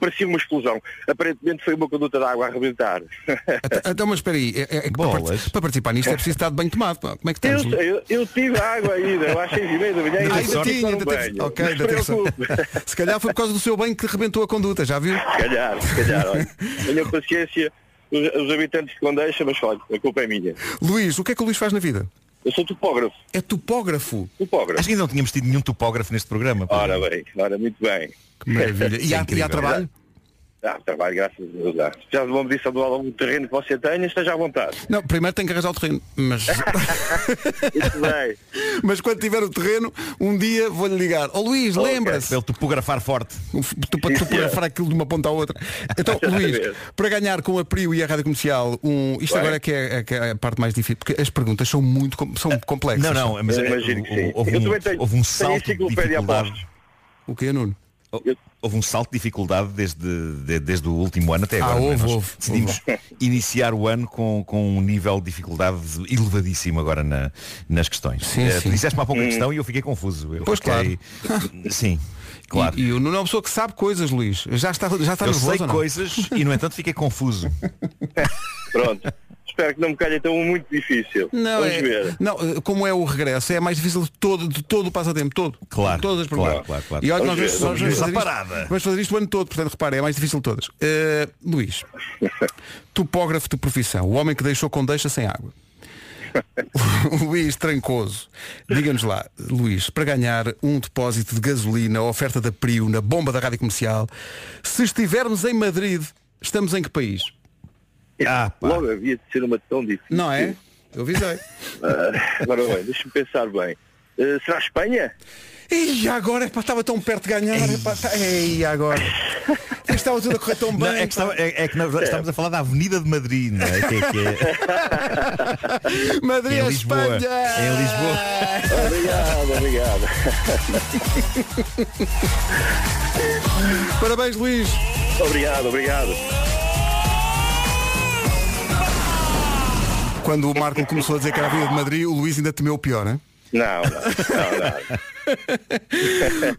Parecia uma explosão. Aparentemente foi uma conduta de água a arrebentar. Então, Então, mas espera aí. É, é que para, para participar nisto é preciso estar de banho tomado. pá. Como é que Eu, estamos? sei, eu, eu tive água ainda, eu às seis e meia da manhã Ah, e ainda tinha, ainda teve-. Ok, ainda teve se calhar foi por causa do seu banho que rebentou a conduta, já viu? Se calhar, se calhar, olha. Tenham paciência os, os habitantes de Condeixa, mas olha, a culpa é minha. Luís, o que é que o Luís faz na vida? Eu sou topógrafo. É topógrafo? Topógrafo. Acho que ainda não tínhamos tido nenhum topógrafo neste programa. Ora bem, ora, muito bem. Que maravilha. E é há, e há trabalho? Ah, trabalho, graças a Deus. já de uma medição do algum terreno que você tenha, esteja à vontade. Não, primeiro tem que arranjar o terreno. Mas, mas quando tiver o terreno, um dia vou-lhe ligar. Ó Luís, Ok. lembra-se. Para ele topografar forte. Tu para topografar aquilo de uma ponta à outra. Então, Luís, para ganhar com a Prio e a Rádio Comercial, um, isto Vai. agora é que é, é que é a parte mais difícil, porque as perguntas são muito com- são complexas. Não, não, mas Eu eh, imagino que sim. houve um, tenho- houve um tenho salto de enciclopédia dificuldade. postos. O que é, Nuno? Houve um salto de dificuldade desde, de- desde o último ano até Ah, agora. é? houve, Nós houve, Decidimos iniciar o ano com, com um nível de dificuldade elevadíssimo agora na- nas questões. Sim, Eh, sim. Tu disseste-me há pouco a Hum. questão e eu fiquei confuso. Eu Pois, fiquei- Sim, claro. E, e o Nuno é uma pessoa que sabe coisas, Luís. Já está, já está eu nervoso sei ou não? coisas e no entanto fiquei confuso. Pronto. Espero que não me calhe então um muito difícil. Não, Vamos é, ver. não, eh, como é o regresso, é mais difícil de todo, de todo o passatempo, todo. Claro, Todas as claro, perguntas. claro, claro. E olha, nós Vamos vamos, ver, nós vamos vamos ver. fazer, isto, Parada. vamos fazer isto o ano todo, portanto, repara, é mais difícil de todas. Eh, Luís, topógrafo de profissão, o homem que deixou com deixa sem água. Luís Trancoso, diga-nos lá, Luís, para ganhar um depósito de gasolina, a oferta da Prio na bomba da rádio comercial, se estivermos em Madrid, estamos em que país? Ah, pá. Logo havia de ser uma tão difícil. Não é? Eu avisei. Ah, agora bem, deixa-me pensar bem. Eh, será Espanha? E agora, epá, estava tão perto de ganhar. Epá, tá- Ei, agora. Estava tudo a correr tão bem. Não, é, que estava- é- é que nós estamos a falar da Avenida de Madrid, não é? Que, é- que é- Madrid, a Lisboa. Espanha. Em Lisboa. Obrigado, obrigado. Parabéns, Luís. obrigado, obrigado. Quando o Marco começou a dizer que era a Avenida de Madrid, o Luís ainda temeu o pior? Não, não, não, não.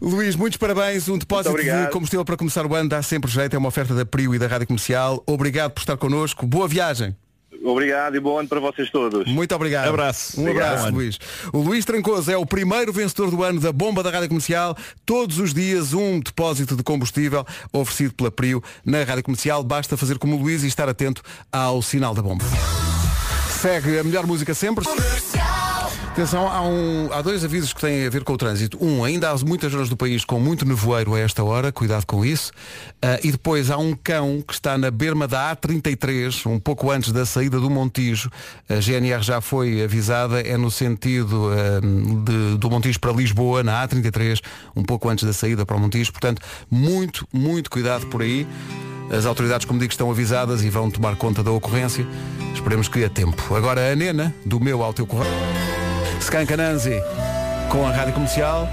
Luís, muitos parabéns. Um depósito de combustível para começar o ano dá sempre jeito. É uma oferta da Prio e da Rádio Comercial. Obrigado por estar connosco. Boa viagem. Obrigado e bom ano para vocês todos. Muito obrigado. Abraço. Um Obrigado. abraço. Luís. O Luís Trancoso é o primeiro vencedor do ano da bomba da Rádio Comercial. Todos os dias um depósito de combustível oferecido pela Prio na Rádio Comercial. Basta fazer como o Luís e estar atento ao sinal da bomba. Segue a melhor música sempre. Atenção, há, um- há dois avisos que têm a ver com o trânsito. Um, ainda há muitas zonas do país com muito nevoeiro a esta hora, cuidado com isso. Ah, e depois há um cão que está na berma da A33, um pouco antes da saída do Montijo. A GNR já foi avisada, é no sentido ah, de- do Montijo para Lisboa, na A33, um pouco antes da saída para o Montijo. Portanto, muito, muito cuidado por aí. As autoridades, como digo, estão avisadas e vão tomar conta da ocorrência. Esperemos que a tempo. Agora a Nena, do meu ao teu correio. Skankananzi com a Rádio Comercial.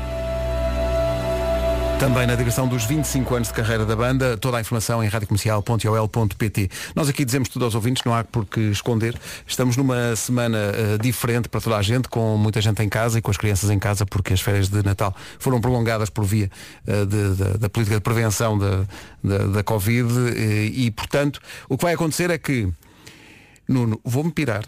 Também na direção dos 25 anos de carreira da banda, toda a informação em radiocomercial.ol.pt. Nós aqui dizemos tudo aos ouvintes, não há por que esconder. Estamos numa semana uh, diferente para toda a gente, com muita gente em casa e com as crianças em casa, porque as férias de Natal foram prolongadas por via uh, de, de, da política de prevenção da, da, da Covid e, e, portanto, o que vai acontecer é que, Nuno, vou-me pirar?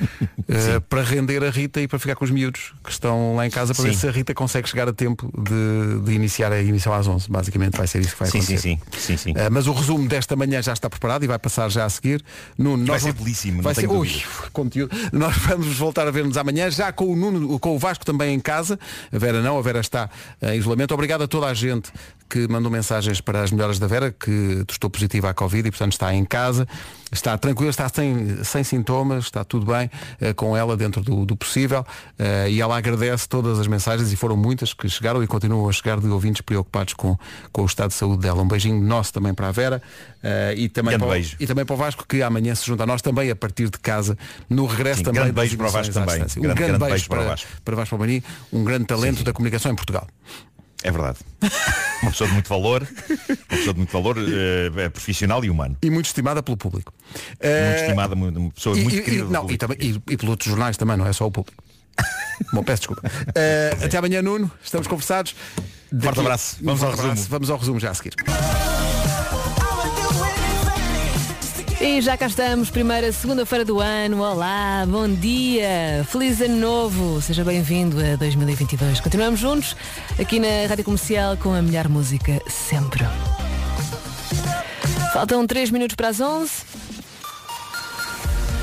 uh, para render a Rita e para ficar com os miúdos que estão lá em casa para Sim. ver se a Rita consegue chegar a tempo de, de iniciar a emissão às 11. Basicamente vai ser isso que vai Sim, sim, acontecer. sim. sim, sim. Uh, mas o resumo desta manhã já está preparado e vai passar já a seguir. Nuno, Vai ser belíssimo, vai ser, ui, conteúdo. Nós vamos voltar a ver-nos amanhã, já com o Nuno, com o Vasco também em casa. A Vera não, a Vera está em isolamento. Obrigado a toda a gente que mandou mensagens para as melhoras da Vera, que testou positiva à Covid e portanto está em casa. Está tranquila, está sem, sem sintomas, está tudo bem eh, com ela dentro do, do possível eh, e ela agradece todas as mensagens e foram muitas que chegaram e continuam a chegar de ouvintes preocupados com, com o estado de saúde dela. Um beijinho nosso também para a Vera eh, e, também Grande para, beijo. e também para o Vasco que amanhã se junta a nós também a partir de casa no regresso Sim, também grande beijo para o Vasco também. distância. Grande- um grande, grande beijo, beijo para o para, Vasco. para Vasco Palmini, um grande talento da comunicação em Portugal. É verdade. Uma pessoa de muito valor, uma pessoa de muito valor, eh, é profissional e humano. E muito estimada pelo público. Muito Eh, estimada, uma pessoa e, muito e- querida. e- não, e, também, e, e pelos outros jornais também, não é só o público. Bom, peço desculpa. Eh, até amanhã, Nuno. Estamos conversados. Forte abraço. Vamos Um ao resumo. Vamos ao resumo já a seguir. E já cá estamos, primeira segunda-feira do ano. Olá, bom dia, feliz ano novo, seja bem-vindo a 2022. Continuamos juntos aqui na Rádio Comercial com a melhor música sempre. Faltam 3 minutos para as 11.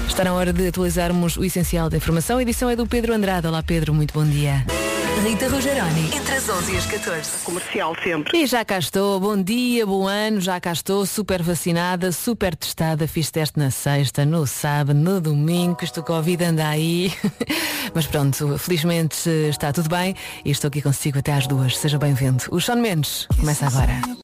Está na hora de atualizarmos o essencial da informação. A edição é do Pedro Andrade. Olá Pedro, muito bom dia. Rita Rogeroni, entre as 11 e as 14. Comercial sempre. E já cá estou, bom dia, bom ano, já cá estou, super vacinada, super testada, fiz teste na sexta, no sábado, no domingo, que isto Covid anda aí. Mas pronto, felizmente está tudo bem e estou aqui consigo até às duas. Seja bem-vindo. O Sean Mendes começa agora.